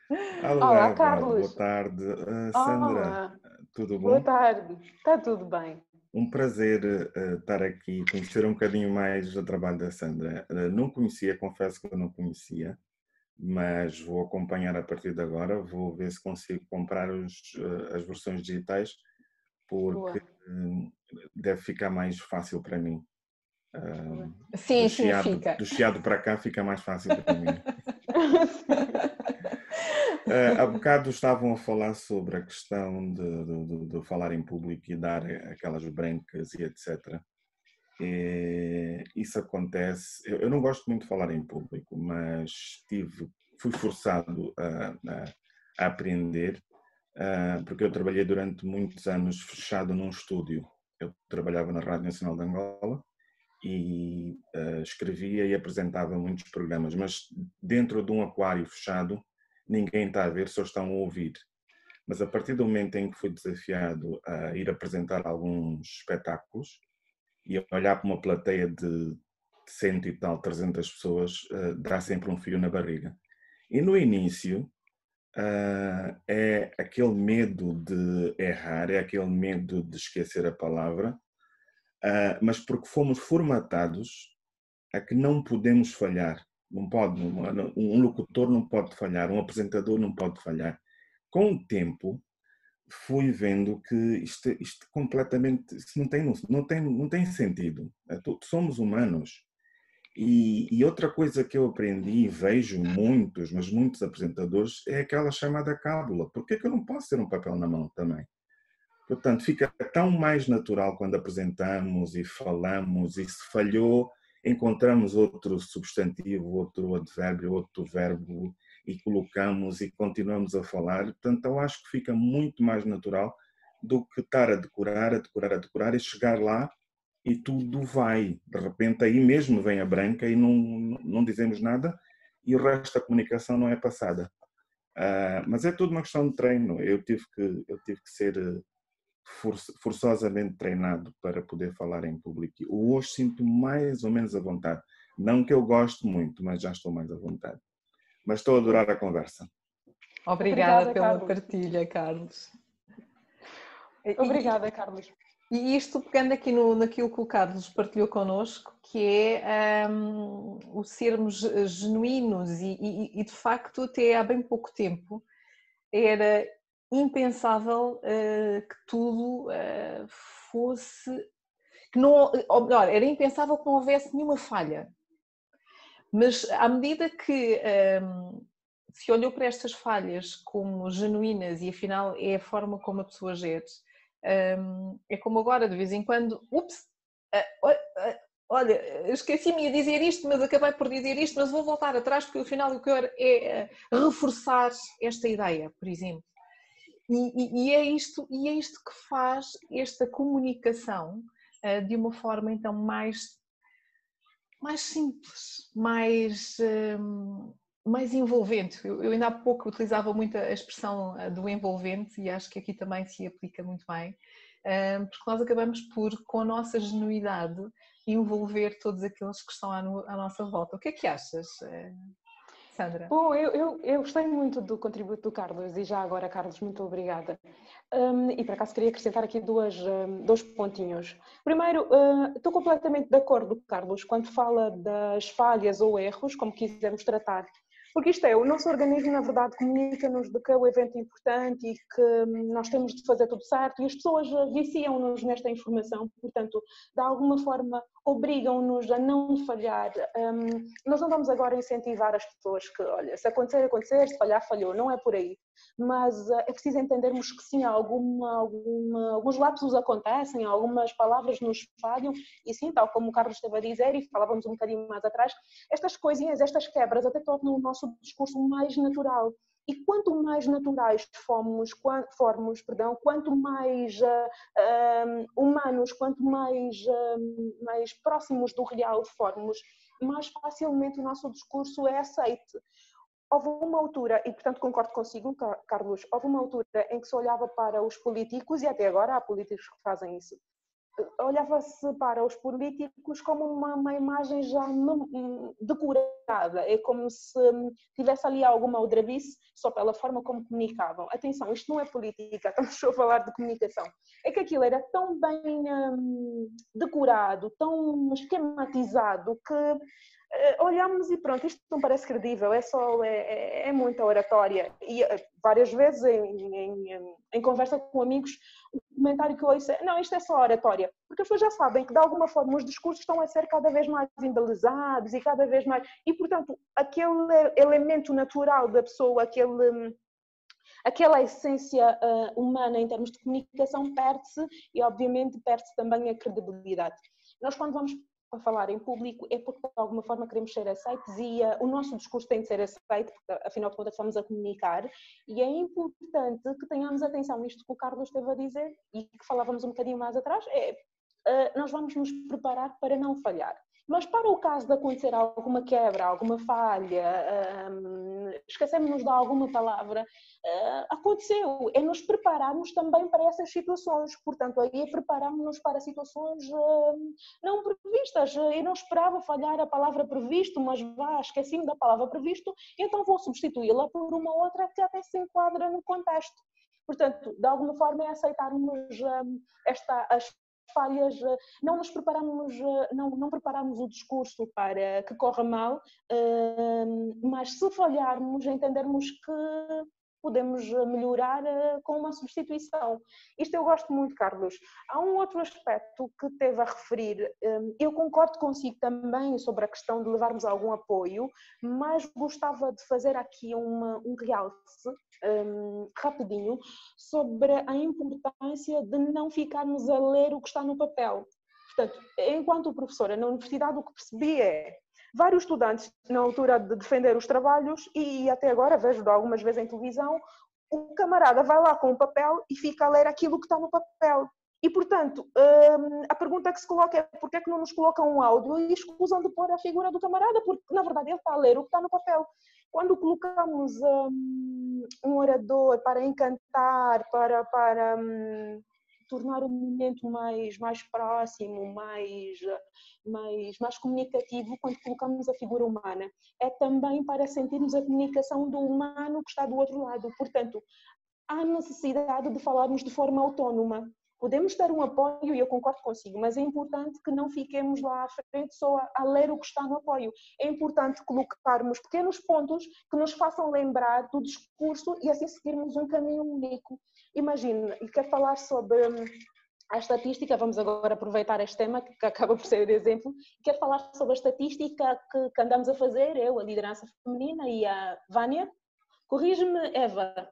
Olá, Olá Carlos. Boa tarde. Uh, Sandra, Olá. tudo bom? Boa tarde, está tudo bem. Um prazer uh, estar aqui, conhecer um bocadinho mais do trabalho da Sandra. Uh, não conhecia, confesso que eu não conhecia, mas vou acompanhar a partir de agora. Vou ver se consigo comprar os, as versões digitais, porque deve ficar mais fácil para mim. sim, do sim, chiado, fica. Do chiado para cá fica mais fácil para mim. Uh, há bocado estavam a falar sobre a questão de, de, de, falar em público e dar aquelas brancas e etc. E isso acontece. Eu, eu, não gosto muito de falar em público, mas tive, fui forçado a, a, a aprender, uh, porque eu trabalhei durante muitos anos fechado num estúdio. Eu trabalhava na Rádio Nacional de Angola e uh, escrevia e apresentava muitos programas, mas dentro de um aquário fechado ninguém está a ver, só estão a ouvir. Mas a partir do momento em que fui desafiado a ir apresentar alguns espetáculos e olhar para uma plateia de cento e tal, 300 pessoas, uh, dá sempre um fio na barriga. E no início uh, é aquele medo de errar, é aquele medo de esquecer a palavra, uh, mas porque fomos formatados a que não podemos falhar. Não pode, um locutor não pode falhar, um apresentador não pode falhar. Com o tempo, fui vendo que isto, isto completamente não, tem, não, tem, não tem sentido. É somos humanos. E, e, outra coisa que eu aprendi e vejo muitos, mas muitos apresentadores, é aquela chamada cábula. Por que, que eu não posso ter um papel na mão também? Portanto, fica tão mais natural quando apresentamos e falamos, e se falhou, encontramos outro substantivo, outro advérbio, outro verbo e colocamos e continuamos a falar. Portanto, eu acho que fica muito mais natural do que estar a decorar, a decorar, a decorar e chegar lá e tudo vai. De repente, aí mesmo vem a branca e não, não dizemos nada e o resto da comunicação não é passada. Uh, mas é tudo uma questão de treino. Eu tive que, eu tive que ser forçosamente treinado para poder falar em público. Hoje sinto mais ou menos à vontade. Não que eu gosto muito, mas já estou mais à vontade. Mas estou a adorar a conversa. Obrigada, Obrigada pela Carlos. partilha, Carlos. Obrigada, Carlos. E isto pegando aqui no, naquilo que o Carlos partilhou connosco, que é um, o sermos genuínos e, e, e, de facto até há bem pouco tempo era impensável uh, que tudo uh, fosse. Que não, ou melhor, era impensável que não houvesse nenhuma falha. Mas à medida que um, ehm, se olhou para estas falhas como genuínas e afinal é a forma como a pessoa gere, um, ehm, é como agora, de vez em quando, ups, uh, olha, esqueci-me de dizer isto, mas acabei por dizer isto, mas vou voltar atrás porque afinal o que eu quero é reforçar esta ideia, por exemplo. E, e, é isto, e é isto que faz esta comunicação uh, de uma forma então mais, mais simples, mais, uh, mais envolvente. Eu, eu, ainda há pouco utilizava muito a expressão eh, do envolvente e acho que aqui também se aplica muito bem, uh, porque nós acabamos por, com a nossa genuidade, envolver todos aqueles que estão à, no, à nossa volta. O que é que achas? Sandra? Bom, eu, eu, eu, gostei muito do contributo do Carlos e já agora, Carlos, muito obrigada. Um, e por acaso queria acrescentar aqui duas, um, dois pontinhos. Primeiro, uh, estou completamente de acordo, Carlos, quando fala das falhas ou erros, como quisermos tratar. Porque isto é, o nosso organismo, na verdade, comunica-nos de que é o evento importante e que hum, nós temos de fazer tudo certo e as pessoas viciam-nos nesta informação, portanto, de alguma forma obrigam-nos a não falhar. Um, nós não vamos agora incentivar as pessoas que, olha, se acontecer, acontecer, se falhar, falhou, não é por aí. Mas uh, é preciso entendermos que sim, alguma, alguma, alguns lapsos acontecem, algumas palavras nos falham, e sim, tal como o Carlos esteve a dizer, e falávamos um bocadinho mais atrás, estas coisinhas, estas quebras até tornam o nosso discurso mais natural. E quanto mais naturais formos, formos perdão, quanto mais uh, humanos, quanto mais, uh, mais próximos do real formos, mais facilmente o nosso discurso é aceite. Houve uma altura, e portanto concordo consigo, Carlos, houve uma altura em que se olhava para os políticos, e até agora há políticos que fazem isso, olhava-se para os políticos como uma, uma, imagem já decorada, é como se tivesse ali alguma aldrabice só pela forma como comunicavam. Atenção, isto não é política, estamos a falar de comunicação. É que aquilo era tão bem hum, decorado, tão esquematizado, que olhamos e pronto, isto não parece credível, é só, é, é, é muita oratória. E eh, várias vezes em, em, em, conversa com amigos, o comentário que eu ouço é, não, isto é só oratória, porque as pessoas já sabem que de alguma forma os discursos estão a ser cada vez mais embelezados e cada vez mais, e portanto aquele elemento natural da pessoa, aquele aquela essência uh, humana em termos de comunicação perde-se e obviamente perde-se também a credibilidade. Nós quando vamos a falar em público é porque de alguma forma queremos ser aceitos e uh, o nosso discurso tem de ser aceito, porque afinal de contas estamos a comunicar e é importante que tenhamos atenção nisto que o Carlos esteve a dizer e que falávamos um bocadinho mais atrás, é, uh, nós vamos nos preparar para não falhar. Mas para o caso de acontecer alguma quebra, alguma falha, um, esquecemos-nos de alguma palavra, uh, aconteceu. É nos prepararmos também para essas situações. Portanto, aí é prepararmos-nos para situações uh, não previstas. Eu não esperava falhar a palavra previsto, mas vá, esqueci-me da palavra previsto, então vou substituí-la por uma outra que até se enquadra no contexto. Portanto, de alguma forma é aceitarmos um, esta, as falhas, eh, não nos preparamos, eh, não, não preparamos o discurso para que corra mal, eh, mas se falharmos, entendermos que podemos melhorar eh, com uma substituição. Isto eu gosto muito, Carlos. Há um outro aspecto que teve a referir. Hum, eu concordo consigo também sobre a questão de levarmos algum apoio, mas gostava de fazer aqui uma, um realce um, rapidinho sobre a importância de não ficarmos a ler o que está no papel. Portanto, enquanto professora na universidade, o que percebi é vários estudantes na altura de defender os trabalhos e até agora vejo algumas vezes em televisão, o camarada vai lá com o papel e fica a ler aquilo que está no papel. E, portanto, hum, a pergunta que se coloca é porquê é que não nos colocam um áudio e escusam de pôr a figura do camarada, porque, na verdade, ele está a ler o que está no papel. Quando colocamos um, um orador para encantar, para, para um, tornar o momento mais, mais próximo, mais, mais, mais comunicativo quando colocamos a figura humana. É também para sentirmos a comunicação do humano que está do outro lado. Portanto, há necessidade de falarmos de forma autónoma. Podemos ter um apoio, e eu concordo consigo, mas é importante que não fiquemos lá à frente só a, a ler o que está no apoio. É importante colocarmos pequenos pontos que nos façam lembrar do discurso e assim seguirmos um caminho único. Imagine, e quero falar sobre hum, a estatística, vamos agora aproveitar este tema que acaba por ser o exemplo, quero falar sobre a estatística que, que andamos a fazer, eu, a liderança feminina e a Vânia. Corrige-me, Eva.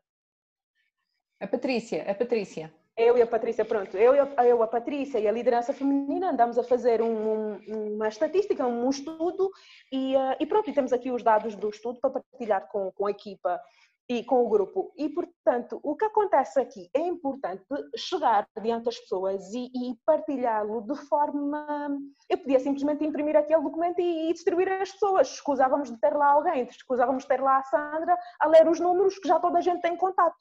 A Patrícia, a Patrícia. Eu e a Patrícia, pronto, eu, eu, a Patrícia e a liderança feminina andamos a fazer um, um, uma estatística, um estudo e, uh, e, pronto, e temos aqui os dados do estudo para partilhar com, com a equipa e com o grupo. E, portanto, o que acontece aqui é importante chegar diante das pessoas e, e partilhá-lo de forma. Eu podia simplesmente imprimir aquele documento e, e, distribuir às pessoas. Escusávamos de ter lá alguém, escusávamos de ter lá a Sandra a ler os números que já toda a gente tem contato.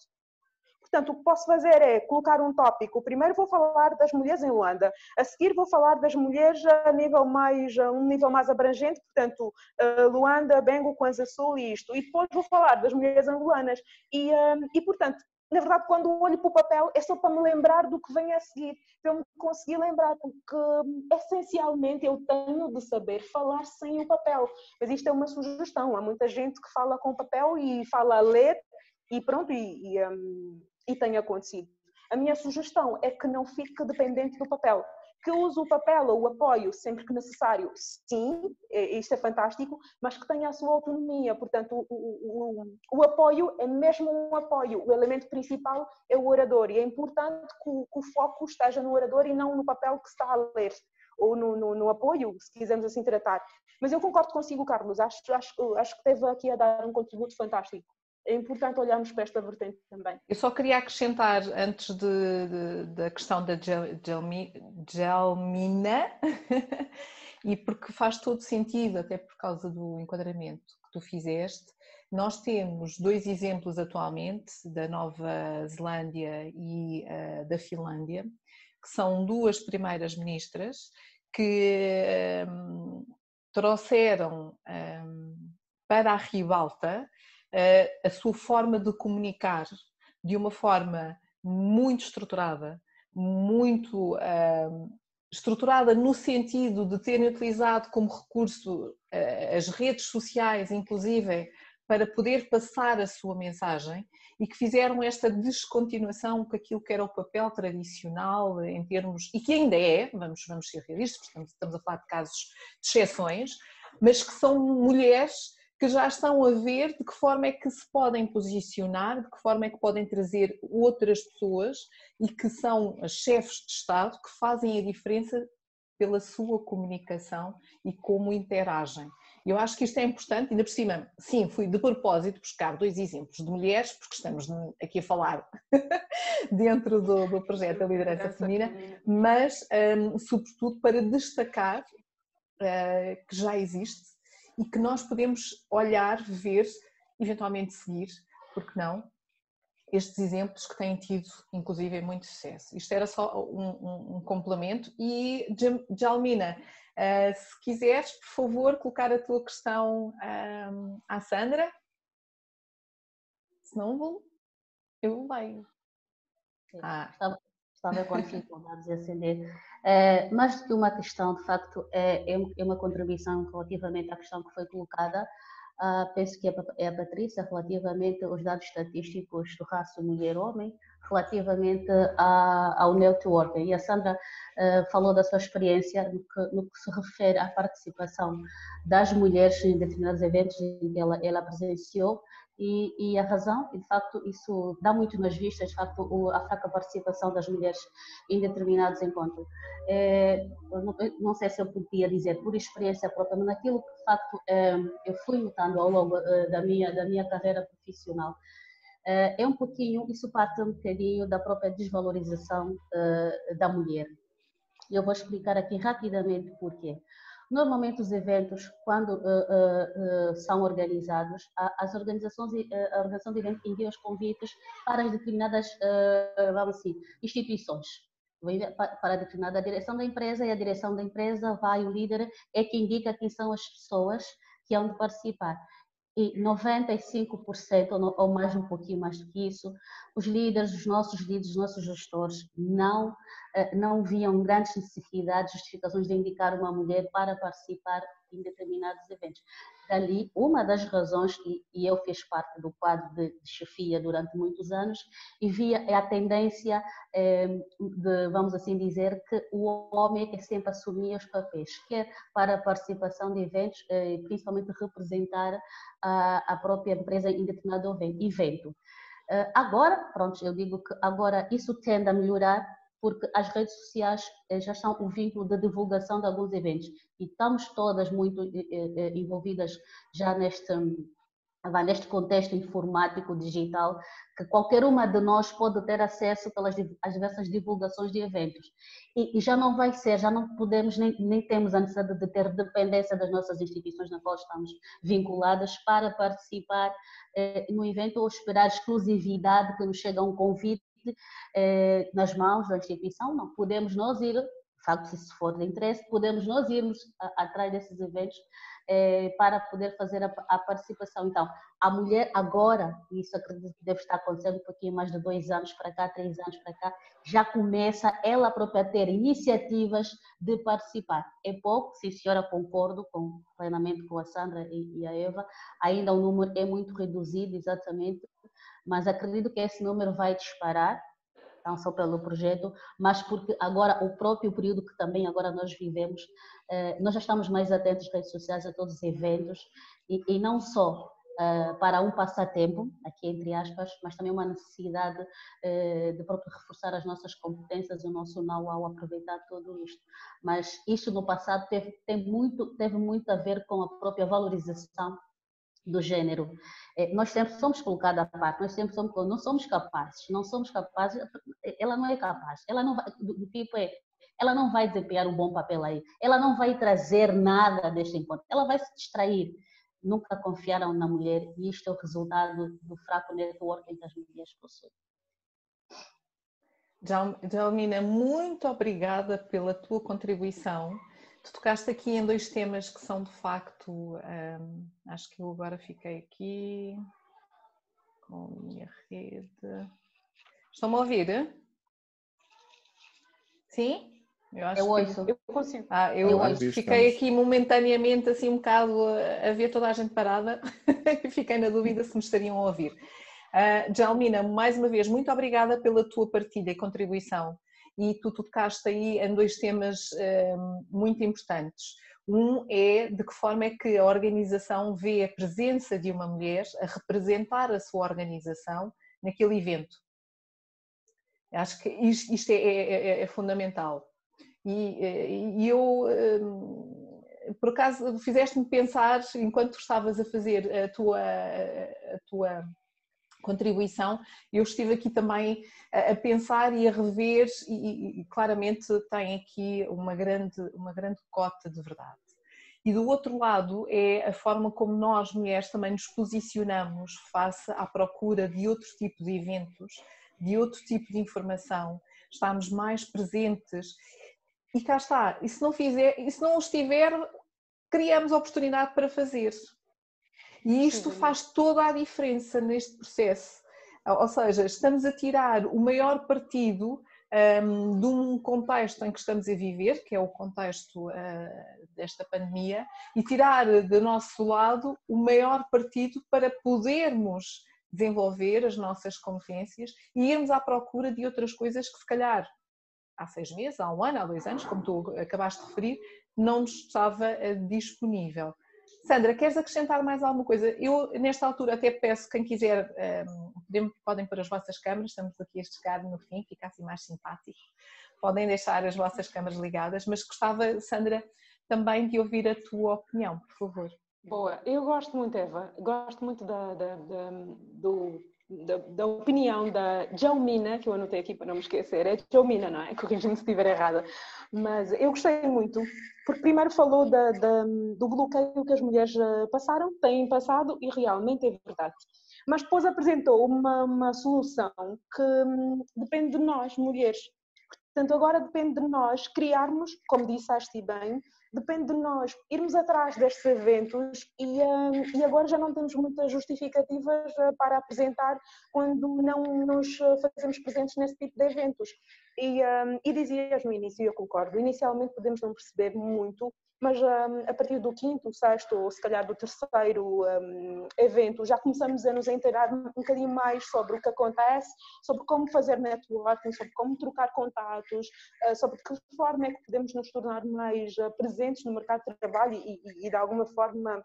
Portanto, o que posso fazer é colocar um tópico. Primeiro vou falar das mulheres em Luanda, a seguir vou falar das mulheres a nível mais, a um nível mais abrangente, portanto, Luanda, Bengo, Kwanza Sul e isto. E depois vou falar das mulheres angolanas. E, e portanto, na verdade, quando olho para o papel, é só para me lembrar do que vem a seguir, para eu me conseguir lembrar, porque essencialmente eu tenho de saber falar sem o papel. Mas isto é uma sugestão. Há muita gente que fala com papel e fala a ler e pronto, e, e, um, e tem acontecido. A minha sugestão é que não fique dependente do papel. Que use o papel ou o apoio sempre que necessário, sim, é, isto é fantástico, mas que tenha a sua autonomia. Portanto, o, o, o, apoio é mesmo um apoio. O elemento principal é o orador e é importante que o, que o foco esteja no orador e não no papel que está a ler ou no, no, no, apoio, se quisermos assim tratar. Mas eu concordo consigo, Carlos, acho, acho, acho que teve aqui a dar um contributo fantástico. É importante olharmos para esta vertente também. Eu só queria acrescentar, antes de, de, da questão da gelmina, e porque faz todo sentido, até por causa do enquadramento que tu fizeste, nós temos dois exemplos atualmente, da Nova Zelândia e uh, da Finlândia, que são duas primeiras ministras que um, trouxeram um, para a ribalta a sua forma de comunicar de uma forma muito estruturada, muito uh, estruturada no sentido de terem utilizado como recurso uh, as redes sociais, inclusive, para poder passar a sua mensagem e que fizeram esta descontinuação com aquilo que era o papel tradicional em termos, e que ainda é, vamos, vamos ser realistas, estamos, estamos a falar de casos de exceções, mas que são mulheres que já estão a ver de que forma é que se podem posicionar, de que forma é que podem trazer outras pessoas e que são chefes de Estado que fazem a diferença pela sua comunicação e como interagem. Eu acho que isto é importante, ainda por cima, sim, fui de propósito buscar dois exemplos de mulheres, porque estamos aqui a falar dentro do, do projeto da liderança feminina, mas um, sobretudo para destacar uh, que já existe e que nós podemos olhar, ver, eventualmente seguir, porque não, estes exemplos que têm tido, inclusive, muito sucesso. Isto era só um, um, um complemento. E, Jalmina, uh, se quiseres, por favor, colocar a tua questão um, à Sandra. Se não, vou, eu leio. Ah. Estava, estava com dificuldades de acender. É, mais do que uma questão, de facto, é, é, é uma contribuição relativamente à questão que foi colocada. Uh, penso que é a Patrícia, relativamente aos dados estatísticos do raça mulher-homem, relativamente a, ao networking. E a Sandra uh, falou da sua experiência no que, no que, se refere à participação das mulheres em determinados eventos em que ela, ela presenciou e, e, a razão, e de facto isso dá muito nas vistas, de facto a fraca participação das mulheres em determinados encontros. É, não, não, sei se eu podia dizer por experiência própria, mas naquilo que de facto é, eu fui notando ao longo é, da minha, da minha carreira profissional, é, é um pouquinho, isso parte um bocadinho da própria desvalorização é, da mulher. Eu vou explicar aqui rapidamente porquê. Normalmente os eventos, quando uh, uh, são organizados, as organizações, a organização de eventos envia os convites para determinadas, vamos assim, instituições. Para determinada direção da empresa e a direção da empresa vai, o líder é que indica quem são as pessoas que hão de participar e 95% ou mais um pouquinho mais do que isso, os líderes, os nossos líderes, os nossos gestores não eh, não viam grandes necessidades, justificações de indicar uma mulher para participar em determinados eventos. Dali, uma das razões, e, eu fiz parte do quadro de, chefia durante muitos anos, e via a tendência eh, de, vamos assim dizer, que o homem é que sempre assumia os papéis, quer para a participação de eventos, eh, principalmente representar a, a própria empresa em determinado evento. Agora, pronto, eu digo que agora isso tende a melhorar porque as redes sociais eh, já são o vínculo de divulgação de alguns eventos. E estamos todas muito eh, eh, envolvidas já neste neste contexto informático digital que qualquer uma de nós pode ter acesso pelas as diversas divulgações de eventos. E, e, já não vai ser já não podemos nem, nem temos a necessidade de ter dependência das nossas instituições na qual estamos vinculadas para participar eh, no evento ou esperar exclusividade que nos chega um convite eh, nas mãos da instituição, não podemos nós ir, de facto, se for de interesse, podemos nós irmos a, atrás desses eventos eh, para poder fazer a, a, participação. Então, a mulher agora, e isso acredito que deve estar acontecendo um pouquinho mais de dois anos para cá, três anos para cá, já começa ela própria a ter iniciativas de participar. É pouco, sim senhora, concordo com, plenamente com a Sandra e, e a Eva, ainda o número é muito reduzido, exatamente mas acredito que esse número vai disparar, não só pelo projeto, mas porque agora o próprio período que também agora nós vivemos, eh, nós já estamos mais atentos às redes sociais, a todos os eventos, e, não só Uh, para um passatempo, aqui entre aspas, mas também uma necessidade uh, de próprio reforçar as nossas competências, o nosso know-how, aproveitar tudo isto. Mas isto no passado teve, muito, teve muito a ver com a própria valorização do género. É, nós sempre somos colocados à parte, nós sempre somos, não somos capazes, não somos capazes, ela não é capaz, ela não vai, do, do tipo é, ela não vai desempenhar um bom papel aí, ela não vai trazer nada deste encontro, ela vai se distrair. Nunca confiaram na mulher e isto é o resultado do fraco networking que as mulheres possuem. Jalmina, muito obrigada pela tua contribuição. Tu tocaste aqui em dois temas que são de facto, hum, acho que eu agora fiquei aqui com a minha rede. Estão-me a ouvir? Sim? Eu acho eu ouço. Que... Eu consigo. Ah, eu, eu fiquei aqui momentaneamente assim um bocado a, a ver toda a gente parada e fiquei na dúvida se me estariam a ouvir. Uh, Jalmina, mais uma vez, muito obrigada pela tua partilha e contribuição. E tu tocaste aí em dois temas uh, muito importantes. Um é de que forma é que a organização vê a presença de uma mulher a representar a sua organização naquele evento. Acho que isto é, é, é, é fundamental. E, e eu, hum, por acaso, fizeste-me pensar, enquanto estavas a fazer a tua, a tua contribuição, eu estive aqui também a, pensar e a rever e, e, claramente tem aqui uma grande, uma grande cota de verdade. E do outro lado é a forma como nós, mulheres, também nos posicionamos face à procura de outro tipo de eventos, de outro tipo de informação, estamos mais presentes. E cá está, e se não, fizer, e se não estiver, criamos oportunidade para fazer. E isto faz toda a diferença neste processo. Ou seja, estamos a tirar o maior partido um, de um contexto em que estamos a viver, que é o contexto uh, desta pandemia, e tirar do nosso lado o maior partido para podermos desenvolver as nossas competências e irmos à procura de outras coisas que se calhar há seis meses, há um ano, há dois anos, como tu acabaste de referir, não nos estava eh, disponível. Sandra, queres acrescentar mais alguma coisa? Eu, nesta altura, até peço, quem quiser, um, podem pôr as vossas câmaras, estamos aqui a chegar no fim, fica assim mais simpático. Podem deixar as vossas câmaras ligadas, mas gostava, Sandra, também de ouvir a tua opinião, por favor. Boa, eu gosto muito, Eva, gosto muito da, da, da do da, da, opinião da Jalmina, que eu anotei aqui para não me esquecer, é Jalmina, não é? Corrija-me se estiver errada. Mas eu gostei muito, porque primeiro falou da, da, do bloqueio que as mulheres eh, passaram, têm passado e realmente é verdade. Mas depois apresentou uma, uma solução que hum, depende de nós, mulheres. Portanto, agora depende de nós criarmos, como disseste bem, depende de nós irmos atrás destes eventos e, um, e agora já não temos muitas justificativas uh, para apresentar quando não nos uh, fazemos presentes nesse tipo de eventos. E, um, e dizias no início, e eu concordo, inicialmente podemos não perceber muito mas um, a partir do quinto, sexto ou se calhar do terceiro um, evento já começamos a nos inteirar um bocadinho mais sobre o que acontece, sobre como fazer networking, sobre como trocar contatos, uh, sobre de que forma é que podemos nos tornar mais uh, presentes no mercado de trabalho e, e, e de alguma forma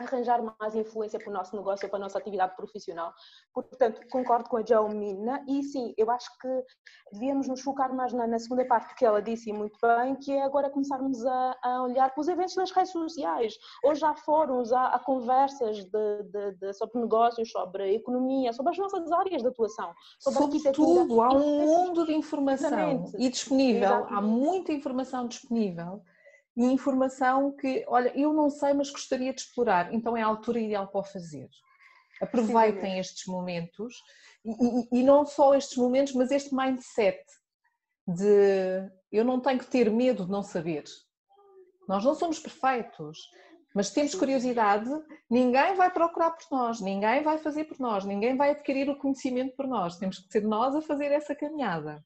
arranjar mais influência para o nosso negócio ou para a nossa atividade profissional. Portanto, concordo com a Jaumina e sim, eu acho que devíamos nos focar mais na, na, segunda parte que ela disse muito bem, que é agora começarmos a, a olhar para os eventos nas redes sociais. Hoje há fóruns, há, há conversas de, de, de, sobre negócios, sobre economia, sobre as nossas áreas de atuação. Sobre, sobre tudo, há um mundo de informação Exatamente. e disponível, Exatamente. há muita informação disponível e informação que, olha, eu não sei, mas gostaria de explorar, então é a altura ideal para o fazer. Aproveitem Sim, estes momentos e, e, e, não só estes momentos, mas este mindset de eu não tenho que ter medo de não saber. Nós não somos perfeitos, mas temos curiosidade, ninguém vai procurar por nós, ninguém vai fazer por nós, ninguém vai adquirir o conhecimento por nós. Temos que ser nós a fazer essa caminhada.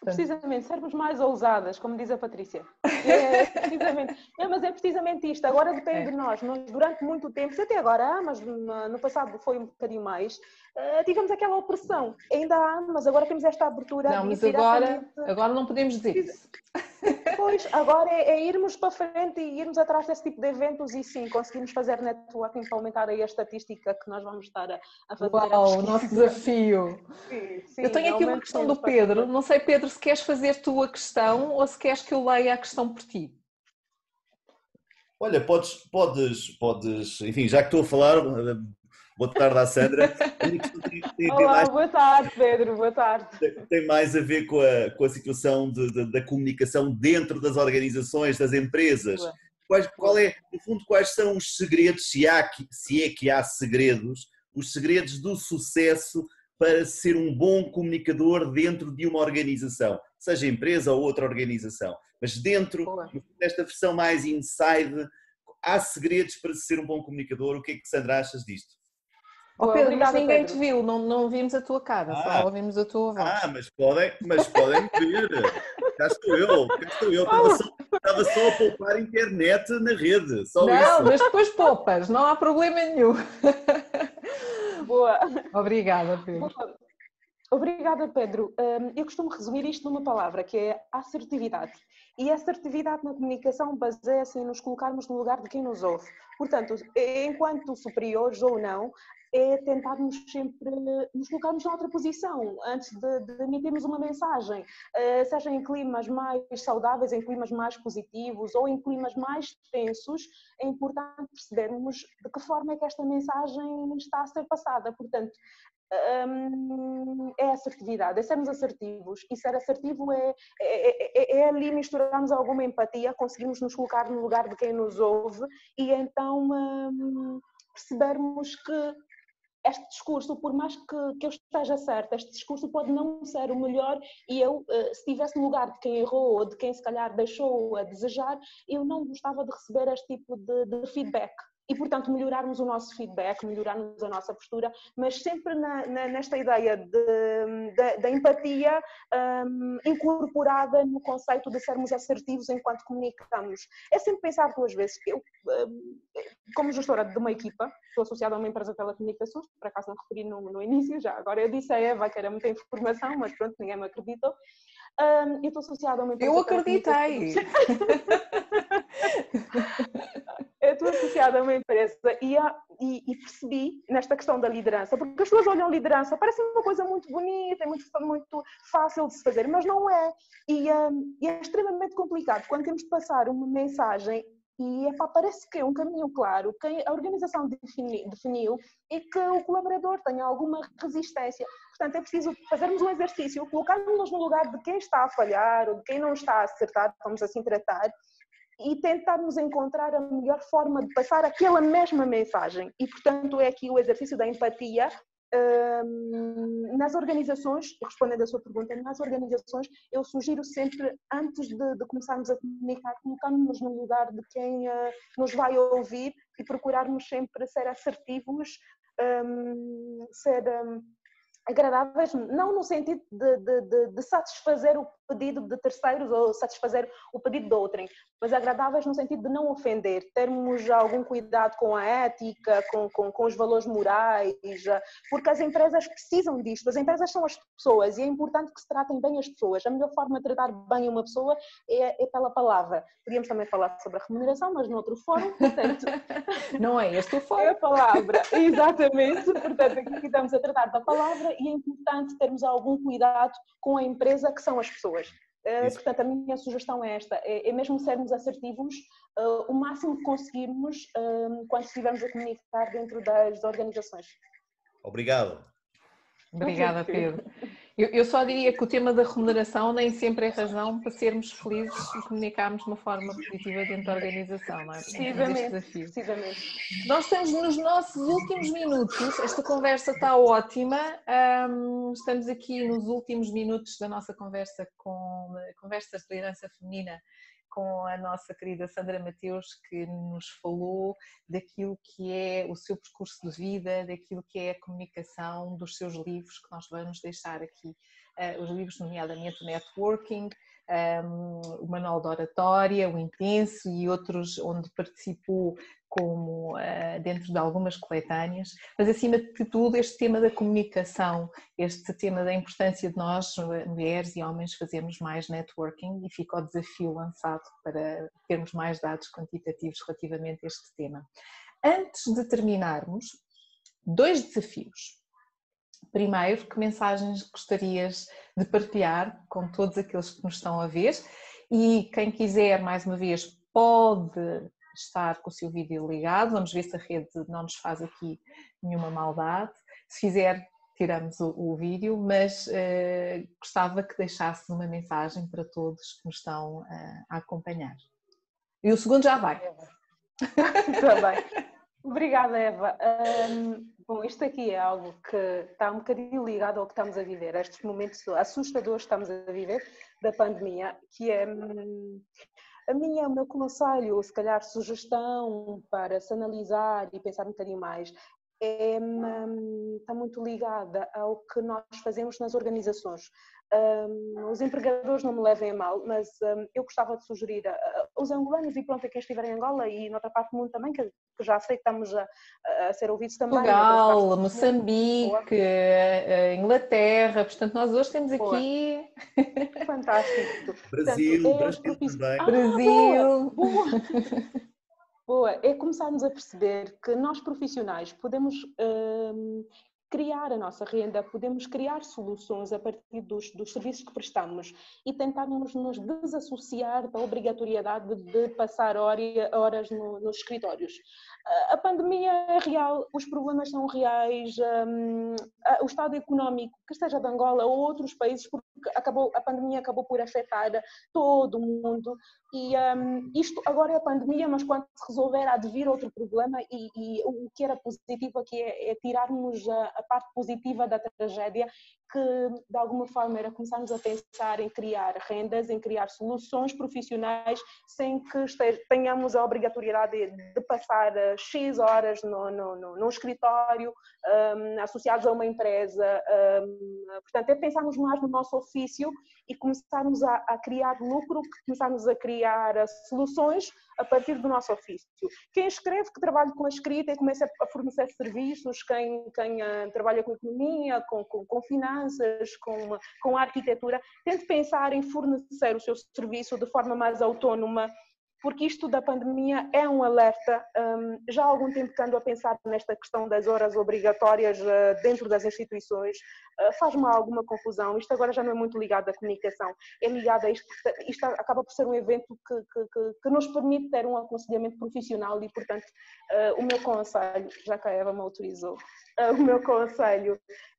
Precisamente, sermos mais ousadas, como diz a Patrícia. É, precisamente. É, mas é precisamente isto. Agora depende é. de nós. nós. Durante muito tempo, até agora mas no passado foi um bocadinho mais, uh, tivemos aquela opressão. Ainda há, mas agora temos esta abertura. Não, mas agora, agora não podemos dizer isso. Pois, agora é, é, irmos para frente e irmos atrás desse tipo de eventos e sim, conseguirmos fazer networking para aumentar aí a estatística que nós vamos estar a, a fazer. Uau, o nosso desafio. Sim, sim, eu tenho aqui uma questão do Pedro. Não sei, Pedro, se queres fazer tu a questão ou se queres que eu leia a questão por ti. Olha, podes, podes, podes, enfim, já que estou a falar, boa tarde à Sandra. Olá, mais, boa tarde, Pedro, boa tarde. Tem mais a ver com a, com a situação de, de, da comunicação dentro das organizações, das empresas. Quais, qual é, no fundo, quais são os segredos, se, há, se é que há segredos, os segredos do sucesso para ser um bom comunicador dentro de uma organização, seja empresa ou outra organização. Mas dentro desta versão mais inside, há segredos para ser um bom comunicador. O que é que Sandra achas disto? Oh, Pedro, mas ninguém Pedro. te viu, não, não vimos a tua cara, ah, só ouvimos a tua voz. Ah, mas podem, mas podem ver. cá estou eu, cá estou eu. Estava só, estava só a poupar internet na rede, só não, isso. mas depois poupas, não há problema nenhum. Boa. Obrigada, Pedro. Obrigada, Pedro. Hum, eu costumo resumir isto numa palavra, que é assertividade. E a assertividade na comunicação baseia-se em nos colocarmos no lugar de quem nos ouve. Portanto, enquanto superiores ou não, é tentarmos sempre nos colocarmos noutra posição antes de, de emitirmos uma mensagem, uh, seja em climas mais saudáveis, em climas mais positivos ou em climas mais tensos, é importante percebermos de que forma é que esta mensagem está a ser passada. Portanto, um, é assertividade, é sermos assertivos. E ser assertivo é, é, é, é, ali misturarmos alguma empatia, conseguimos nos colocar no lugar de quem nos ouve e então um, percebermos que este discurso, por mais que, que eu esteja certa, este discurso pode não ser o melhor e eu, eh, se estivesse no lugar de quem errou ou de quem se calhar deixou a desejar, eu não gostava de receber este tipo de, de feedback e, portanto, melhorarmos o nosso feedback, melhorarmos a nossa postura, mas sempre na, na, nesta ideia da empatia um, incorporada no conceito de sermos assertivos enquanto comunicamos. É sempre pensar duas vezes. Eu, um, como gestora de uma equipa, estou associada a uma empresa de telecomunicações, por acaso não referi no, no início, já agora eu disse a Eva que era muita informação, mas pronto, ninguém me acreditou. Um, eu estou associada a uma empresa. Eu acreditei! eu estou associada a uma empresa e, e, e, percebi nesta questão da liderança, porque as pessoas olham liderança, parece uma coisa muito bonita, muito, muito fácil de se fazer, mas não é. E, um, e é extremamente complicado quando temos de passar uma mensagem e epá, parece que é um caminho claro, que a organização definiu e que o colaborador tenha alguma resistência. Portanto, é preciso fazermos um exercício, colocarmos-nos no lugar de quem está a falhar ou de quem não está a acertar, vamos assim tratar, e tentarmos encontrar a melhor forma de passar aquela mesma mensagem. E, portanto, é aqui o exercício da empatia. Nas organizações, respondendo à sua pergunta, nas organizações, eu sugiro sempre, antes de, de começarmos a comunicar, colocarmos-nos no lugar de quem uh, nos vai ouvir e procurarmos sempre ser assertivos, um, ser. Um, agradáveis, não no sentido de, de, de, de, satisfazer o pedido de terceiros ou satisfazer o pedido de outrem, mas agradáveis no sentido de não ofender, termos algum cuidado com a ética, com, com, com os valores morais, porque as empresas precisam disto, as empresas são as pessoas e é importante que se tratem bem as pessoas. A melhor forma de tratar bem uma pessoa é, é pela palavra. Podíamos também falar sobre a remuneração, mas noutro fórum, portanto. Não é este o fórum. É a palavra, exatamente. Portanto, aqui estamos a tratar da palavra e é importante termos algum cuidado com a empresa que são as pessoas. Uh, portanto, a minha sugestão é esta: é, é mesmo sermos assertivos uh, o máximo que conseguirmos uh, quando estivermos a comunicar dentro das organizações. Obrigado. Obrigada, Pedro. Eu, eu, só diria que o tema da remuneração nem sempre é razão para sermos felizes e comunicarmos de uma forma positiva dentro da organização, não é? Precisamente, precisamente. Nós estamos nos nossos últimos minutos, esta conversa está ótima, um, estamos aqui nos últimos minutos da nossa conversa com conversas de liderança feminina com a nossa querida Sandra Mateus, que nos falou daquilo que é o seu percurso de vida, daquilo que é a comunicação, dos seus livros, que nós vamos deixar aqui, uh, os livros, nomeadamente Networking, um, o Manual de Oratória, o Intenso e outros onde participou como uh, dentro de algumas coletâneas, mas acima de tudo este tema da comunicação, este tema da importância de nós, mulheres e homens, fazermos mais networking e fica o desafio lançado para termos mais dados quantitativos relativamente a este tema. Antes de terminarmos, dois desafios. Primeiro, que mensagens gostarias de partilhar com todos aqueles que nos estão a ver? E quem quiser, mais uma vez, pode estar com o seu vídeo ligado, vamos ver se a rede não nos faz aqui nenhuma maldade. Se fizer, tiramos o, o vídeo, mas uh, gostava que deixasse uma mensagem para todos que nos estão uh, a acompanhar. E o segundo já vai. Está bem. Obrigada, Eva. Um, bom, isto aqui é algo que está um bocadinho ligado ao que estamos a viver, estes momentos assustadores que estamos a viver da pandemia, que é hum, a minha, o meu conselho, se calhar sugestão para se analisar e pensar um bocadinho mais, é, hum, está muito ligada ao que nós fazemos nas organizações. Um, os empregadores não me levem a mal, mas um, eu gostava de sugerir a, os angolanos e pronto, a quem estiver em Angola e noutra parte do mundo também, que, que já sei que estamos a, a ser ouvidos também. Portugal, Moçambique, eh, Inglaterra, portanto nós hoje temos aqui... Fantástico. Brasil, portanto, é Brasil também. Ah, Brasil. Boa, boa. boa, é começarmos a perceber que nós profissionais podemos um, criar a nossa renda, podemos criar soluções a partir dos, dos serviços que prestamos e tentarmos nos desassociar da obrigatoriedade de passar horas no, nos escritórios. A pandemia é real, os problemas são reais, um, o estado económico, que esteja de Angola ou outros países, acabou, a pandemia acabou por afetar todo mundo e um, isto agora é a pandemia, mas quando se resolver há de vir outro problema e, e o que era positivo aqui é, é tirarmos a, a, parte positiva da tragédia, que de alguma forma era começarmos a pensar em criar rendas, em criar soluções profissionais sem que esteja, tenhamos a obrigatoriedade de, de passar eh, X horas no, no, no, no escritório, um, associados a uma empresa. Um, portanto, é pensarmos mais no nosso ofício e começarmos a, a criar lucro, começarmos a criar eh, soluções a partir do nosso ofício. Quem escreve, que trabalha com a escrita e começa a fornecer serviços, quem, quem uh, trabalha com economia, com, com, com, finanças, com, com arquitetura, tente pensar em fornecer o seu serviço de forma mais autónoma porque isto da pandemia é um alerta. Um, já há algum tempo que ando a pensar nesta questão das horas obrigatórias uh, dentro das instituições. Uh, Faz-me alguma confusão. Isto agora já não é muito ligado à comunicação, é ligado a isto. Isto acaba por ser um evento que, que, que nos permite ter um aconselhamento profissional e, portanto, uh, o meu conselho, já que a Eva me autorizou, o meu conselho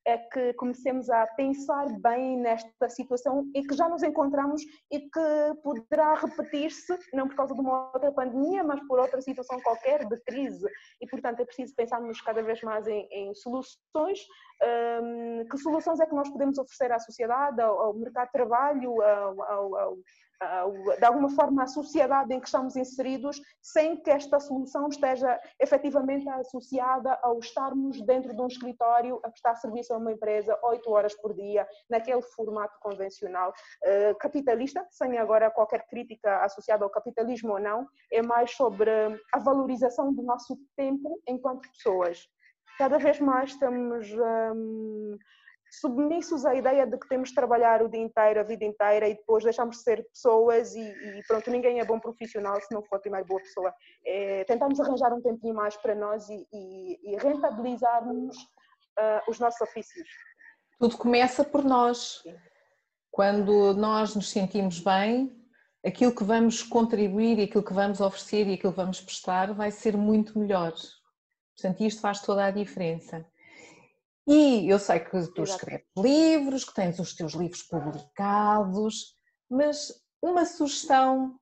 é que comecemos a pensar bem nesta situação e que já nos encontramos e que poderá repetir-se, não por causa de uma outra pandemia, mas por outra situação qualquer de crise. E, portanto, é preciso pensarmos cada vez mais em, em soluções. Um, que soluções é que nós podemos oferecer à sociedade, ao, ao mercado de trabalho, ao, ao, de alguma forma, à sociedade em que estamos inseridos, sem que esta solução esteja efetivamente associada ao estarmos dentro de um escritório a prestar serviço a uma empresa oito horas por dia, naquele formato convencional eh, capitalista, sem agora qualquer crítica associada ao capitalismo ou não, é mais sobre a valorização do nosso tempo enquanto pessoas. Cada vez mais estamos. Hum, submissos à ideia de que temos de trabalhar o dia inteiro, a vida inteira e depois deixamos de ser pessoas e, e pronto, ninguém é bom profissional se não for primeiro boa pessoa. É, tentamos arranjar um tempinho mais para nós e, e, e rentabilizarmos uh, os nossos ofícios. Tudo começa por nós. Sim. Quando nós nos sentimos bem, aquilo que vamos contribuir e aquilo que vamos oferecer e aquilo que vamos prestar vai ser muito melhor. Portanto, isto faz toda a diferença. E eu sei que tu escreves livros, que tens os teus livros publicados, mas uma sugestão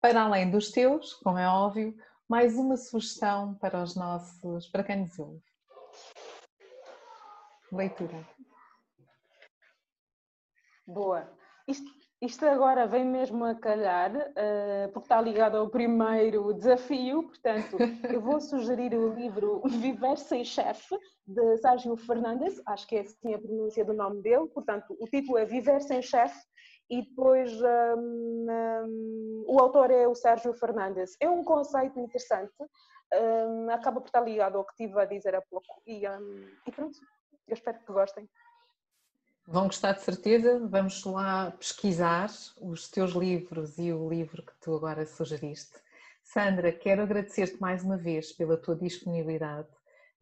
para além dos teus, como é óbvio, mais uma sugestão para os nossos, para quem nos ouve. Leitura. Boa. Isto, isto agora vem mesmo a calhar, uh, porque está ligado ao primeiro desafio, portanto, eu vou sugerir o livro Viver Sem Chefe, de Sérgio Fernandes, acho que é assim a pronúncia do nome dele, portanto, o título é Viver Sem Chefe, e depois um, um, o autor é o Sérgio Fernandes. É um conceito interessante, um, acaba por estar ligado ao que estive a dizer há pouco, e, hum, e pronto, eu espero que gostem. Vão gostar de certeza. Vamos lá pesquisar os teus livros e o livro que tu agora sugeriste. Sandra, quero agradecer-te mais uma vez pela tua disponibilidade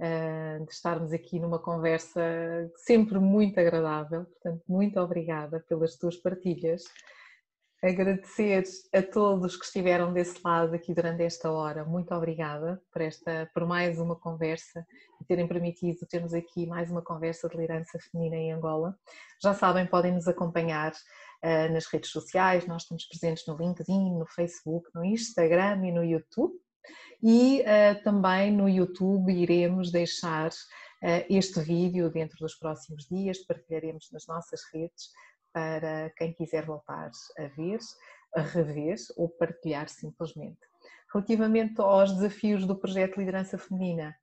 uh, de estarmos aqui numa conversa sempre muito agradável. Portanto, muito obrigada pelas tuas partilhas. Agradecer a todos que estiveram desse lado aqui durante esta hora. Muito obrigada por, esta, por mais uma conversa e terem permitido termos aqui mais uma conversa de liderança feminina em Angola. Já sabem, podem nos acompanhar uh, nas redes sociais, nós estamos presentes no LinkedIn, no Facebook, no Instagram e no YouTube. E uh, também no YouTube iremos deixar uh, este vídeo dentro dos próximos dias, partilharemos nas nossas redes para quem quiser voltar a ver, a rever ou partilhar simplesmente. Relativamente aos desafios do projeto Liderança Feminina,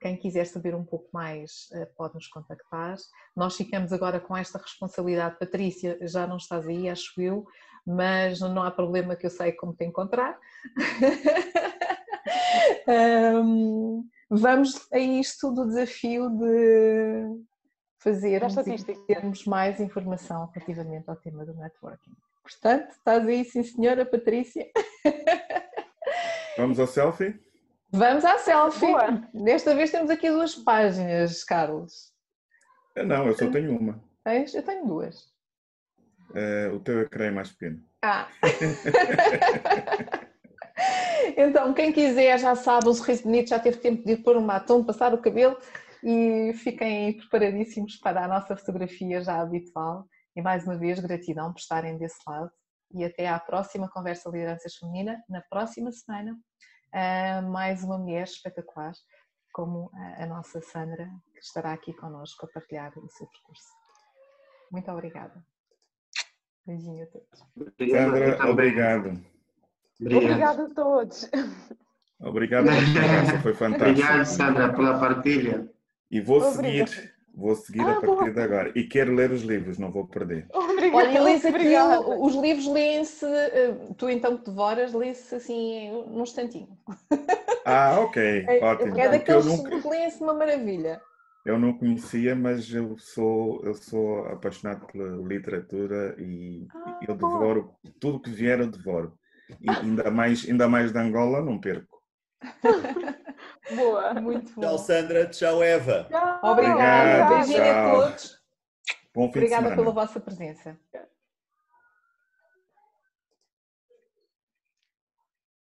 quem quiser saber um pouco mais eh, pode nos contactar. Nós ficamos agora com esta responsabilidade. Patrícia, já não estás aí, acho eu, mas não há problema que eu sei como te encontrar. um, vamos a isto do desafio de fazermos e termos mais informação relativamente ao tema do networking. Portanto, estás aí, sim senhora Patrícia. Vamos ao selfie? Vamos à selfie. Boa. Desta vez temos aqui duas páginas, Carlos. Eu não, eu só tenho uma. Tens? Eu tenho duas. É, o teu ecrã é mais pequeno. Ah! então, quem quiser já sabe, um sorriso bonito, já teve tempo de ir pôr um batom, passar o cabelo e fiquem preparadíssimos para a nossa fotografia já habitual. E mais uma vez, gratidão por estarem desse lado e até à próxima conversa Lideranças Feminina, na próxima semana, mais uma mulher espetacular como a nossa Sandra, que estará aqui connosco a partilhar o seu percurso. Muito obrigada. Beijinho a todos. Sandra, obrigado. Obrigada a todos. Obrigado pela conversa, foi fantástico. Obrigado, Sandra, pela partilha. E vou Obrigada. seguir, vou seguir ah, a partir boa. de agora. E quero ler os livros, não vou perder. Obrigada. Olha, lês aqui, os livros leem-se, eh, tu então que devoras, lê-se assim num instantinho. Ah, ok, é, ótimo. É daqueles nunca... que leem-se uma maravilha. Eu não conhecia, mas eu sou, eu sou apaixonado pela literatura e ah, eu devoro boa. tudo que vier, eu devoro. E ainda mais, ainda mais de Angola, não perco. Boa, muito bom. Tchau, Sandra. Tchau, Eva. Tchau. Obrigada. Beijinho a todos. Bom fim Obrigada pela vossa presença.